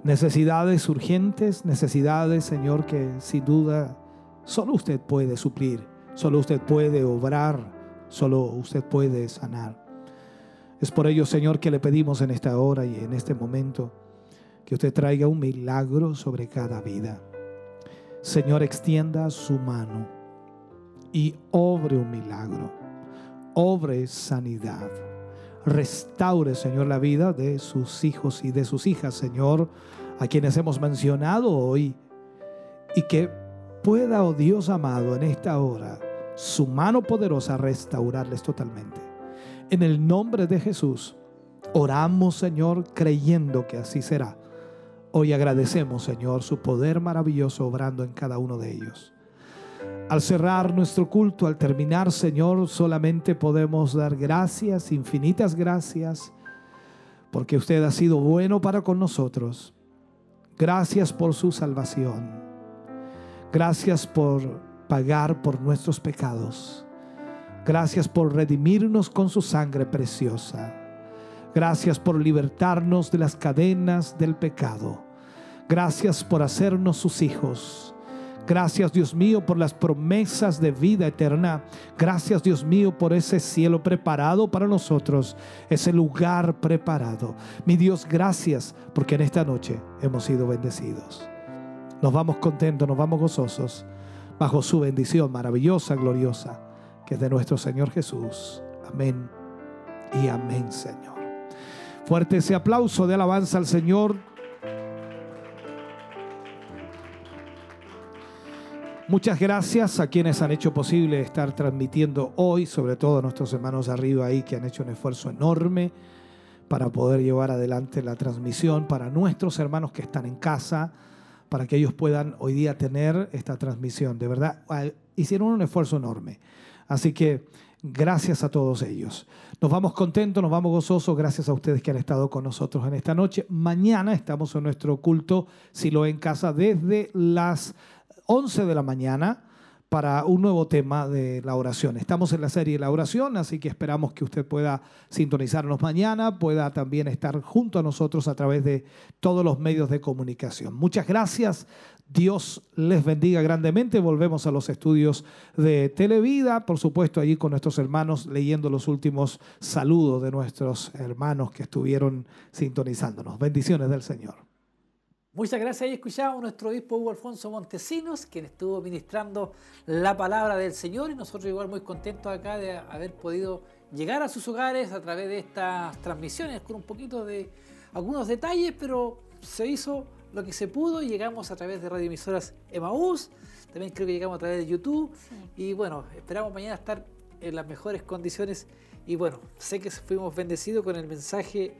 Necesidades urgentes, necesidades, Señor, que sin duda solo usted puede suplir, solo usted puede obrar Solo usted puede sanar. Es por ello, Señor, que le pedimos en esta hora y en este momento que usted traiga un milagro sobre cada vida. Señor, extienda su mano y obre un milagro. Obre sanidad. Restaure, Señor, la vida de sus hijos y de sus hijas, Señor, a quienes hemos mencionado hoy. Y que pueda, oh Dios amado, en esta hora su mano poderosa restaurarles totalmente. En el nombre de Jesús, oramos, Señor, creyendo que así será. Hoy agradecemos, Señor, su poder maravilloso obrando en cada uno de ellos. Al cerrar nuestro culto, al terminar, Señor, solamente podemos dar gracias, infinitas gracias, porque usted ha sido bueno para con nosotros. Gracias por su salvación. Gracias por pagar por nuestros pecados. Gracias por redimirnos con su sangre preciosa. Gracias por libertarnos de las cadenas del pecado. Gracias por hacernos sus hijos. Gracias Dios mío por las promesas de vida eterna. Gracias Dios mío por ese cielo preparado para nosotros, ese lugar preparado. Mi Dios, gracias porque en esta noche hemos sido bendecidos. Nos vamos contentos, nos vamos gozosos bajo su bendición maravillosa, gloriosa, que es de nuestro Señor Jesús. Amén y amén, Señor. Fuerte ese aplauso de alabanza al Señor. Muchas gracias a quienes han hecho posible estar transmitiendo hoy, sobre todo a nuestros hermanos arriba ahí que han hecho un esfuerzo enorme para poder llevar adelante la transmisión, para nuestros hermanos que están en casa, para que ellos puedan hoy día tener esta transmisión. De verdad, hicieron un esfuerzo enorme. Así que gracias a todos ellos. Nos vamos contentos, nos vamos gozosos. Gracias a ustedes que han estado con nosotros en esta noche. Mañana estamos en nuestro culto, si lo en casa, desde las 11 de la mañana para un nuevo tema de la oración. Estamos en la serie la oración, así que esperamos que usted pueda sintonizarnos mañana, pueda también estar junto a nosotros a través de todos los medios de comunicación. Muchas gracias. Dios les bendiga grandemente. Volvemos a los estudios de Televida, por supuesto, allí con nuestros hermanos leyendo los últimos saludos de nuestros hermanos que estuvieron sintonizándonos. Bendiciones del Señor. Muchas gracias. Ahí escuchamos a nuestro obispo Hugo Alfonso Montesinos, quien estuvo ministrando la palabra del Señor y nosotros igual muy contentos acá de haber podido llegar a sus hogares a través de estas transmisiones con un poquito de algunos detalles, pero se hizo lo que se pudo y llegamos a través de radioemisoras Emaús, también creo que llegamos a través de YouTube y bueno, esperamos mañana estar en las mejores condiciones y bueno, sé que fuimos bendecidos con el mensaje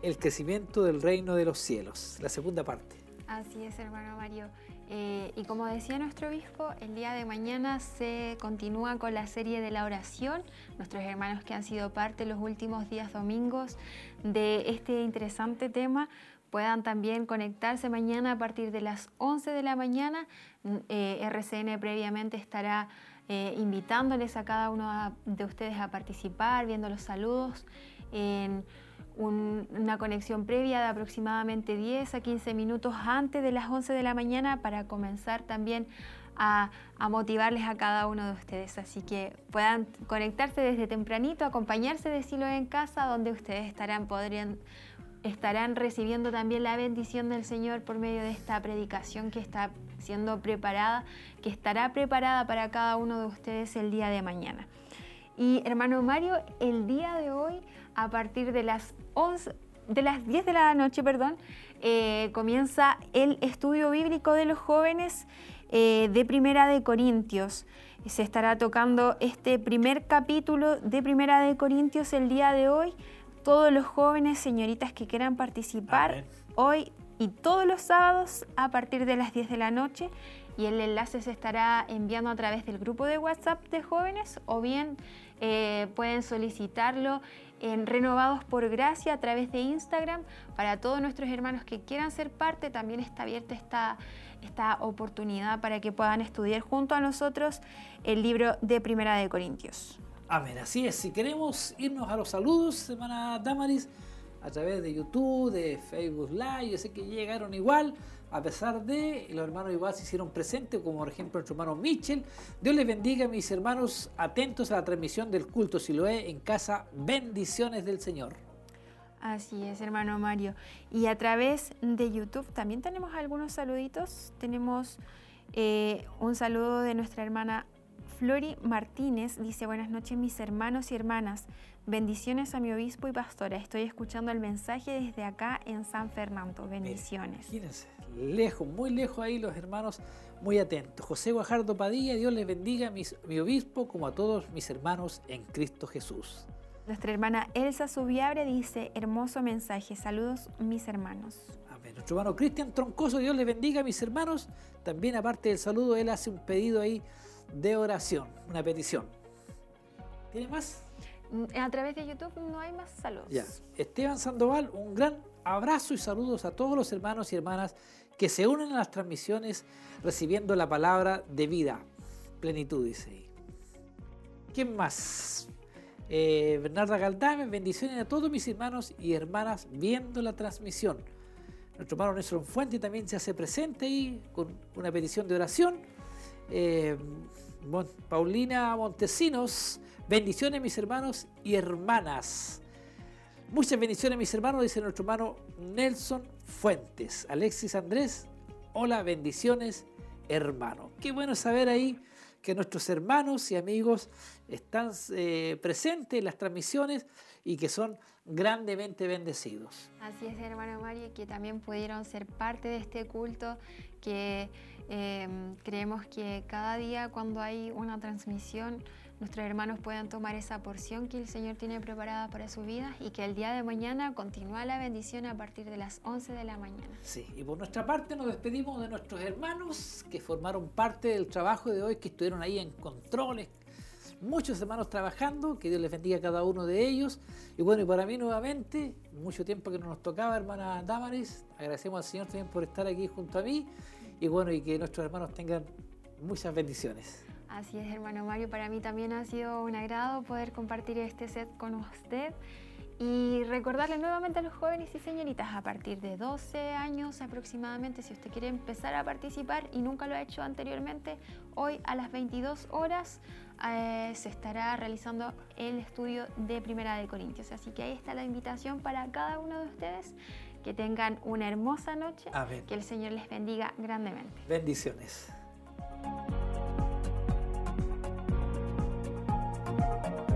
El crecimiento del reino de los cielos, la segunda parte. Así es, hermano Mario. Eh, y como decía nuestro obispo, el día de mañana se continúa con la serie de la oración. Nuestros hermanos que han sido parte los últimos días domingos de este interesante tema puedan también conectarse mañana a partir de las 11 de la mañana. Mm, eh, RCN previamente estará eh, invitándoles a cada uno de ustedes a participar, viendo los saludos en una conexión previa de aproximadamente 10 a 15 minutos antes de las 11 de la mañana para comenzar también a, motivarles a cada uno de ustedes. Así que puedan conectarse desde tempranito, acompañarse de Silo en casa, donde ustedes estarán, podrían, estarán recibiendo también la bendición del Señor por medio de esta predicación que está siendo preparada, que estará preparada para cada uno de ustedes el día de mañana. Y hermano Mario, el día de hoy, a partir de las 11, de las 10 de la noche, perdón, eh, comienza el estudio bíblico de los jóvenes eh, de Primera de Corintios. Se estará tocando este primer capítulo de Primera de Corintios el día de hoy. Todos los jóvenes, señoritas que quieran participar hoy y todos los sábados a partir de las 10 de la noche y el enlace se estará enviando a través del grupo de WhatsApp de jóvenes o bien eh, pueden solicitarlo en Renovados por Gracia a través de Instagram. Para todos nuestros hermanos que quieran ser parte, también está abierta esta, esta oportunidad para que puedan estudiar junto a nosotros el libro de Primera de Corintios. Amén, así es. Si queremos irnos a los saludos, hermana Damaris, a través de YouTube, de Facebook Live, yo sé que llegaron igual a pesar de los hermanos igual se hicieron presentes, como por ejemplo nuestro hermano Mitchell. Dios les bendiga, mis hermanos, atentos a la transmisión del culto Siloé en casa. Bendiciones del Señor. Así es, hermano Mario. Y a través de YouTube también tenemos algunos saluditos. Tenemos eh, un saludo de nuestra hermana Flori Martínez. Dice, buenas noches mis hermanos y hermanas. Bendiciones a mi obispo y pastora. Estoy escuchando el mensaje desde acá en San Fernando. Bendiciones lejos, muy lejos ahí los hermanos, muy atentos. José Guajardo Padilla, Dios les bendiga, mi obispo, como a todos mis hermanos en Cristo Jesús. Nuestra hermana Elsa Subiabre dice, hermoso mensaje, saludos mis hermanos. Amén. Nuestro hermano Cristian Troncoso, Dios les bendiga, mis hermanos. También aparte del saludo, él hace un pedido ahí de oración, una petición. ¿Tiene más? A través de YouTube no hay más saludos. Ya. Esteban Sandoval, un gran abrazo y saludos a todos los hermanos y hermanas que se unen a las transmisiones recibiendo la palabra de vida. Plenitud, dice. ¿Quién más? Eh, Bernarda Galdame, bendiciones a todos mis hermanos y hermanas viendo la transmisión. Nuestro hermano Nelson Fuente también se hace presente ahí con una petición de oración. Eh, Paulina Montesinos, bendiciones mis hermanos y hermanas. Muchas bendiciones, mis hermanos, dice nuestro hermano Nelson Fuentes. Alexis Andrés, hola, bendiciones, hermano. Qué bueno saber ahí que nuestros hermanos y amigos están eh, presentes en las transmisiones y que son grandemente bendecidos. Así es, hermano Mario, que también pudieron ser parte de este culto, que eh, creemos que cada día cuando hay una transmisión, nuestros hermanos puedan tomar esa porción que el Señor tiene preparada para su vida y que el día de mañana continúe la bendición a partir de las 11 de la mañana. Sí, y por nuestra parte nos despedimos de nuestros hermanos que formaron parte del trabajo de hoy, que estuvieron ahí en controles, muchos hermanos trabajando, que Dios les bendiga a cada uno de ellos. Y bueno, y para mí nuevamente, mucho tiempo que no nos tocaba, hermana Damaris, agradecemos al Señor también por estar aquí junto a mí y bueno, y que nuestros hermanos tengan muchas bendiciones. Así es, hermano Mario, para mí también ha sido un agrado poder compartir este set con usted y recordarle nuevamente a los jóvenes y señoritas a partir de 12 años aproximadamente, si usted quiere empezar a participar y nunca lo ha hecho anteriormente, hoy a las 22 horas eh, se estará realizando el estudio de Primera de Corintios. Así que ahí está la invitación para cada uno de ustedes. Que tengan una hermosa noche. Que el Señor les bendiga grandemente. Bendiciones. Thank you.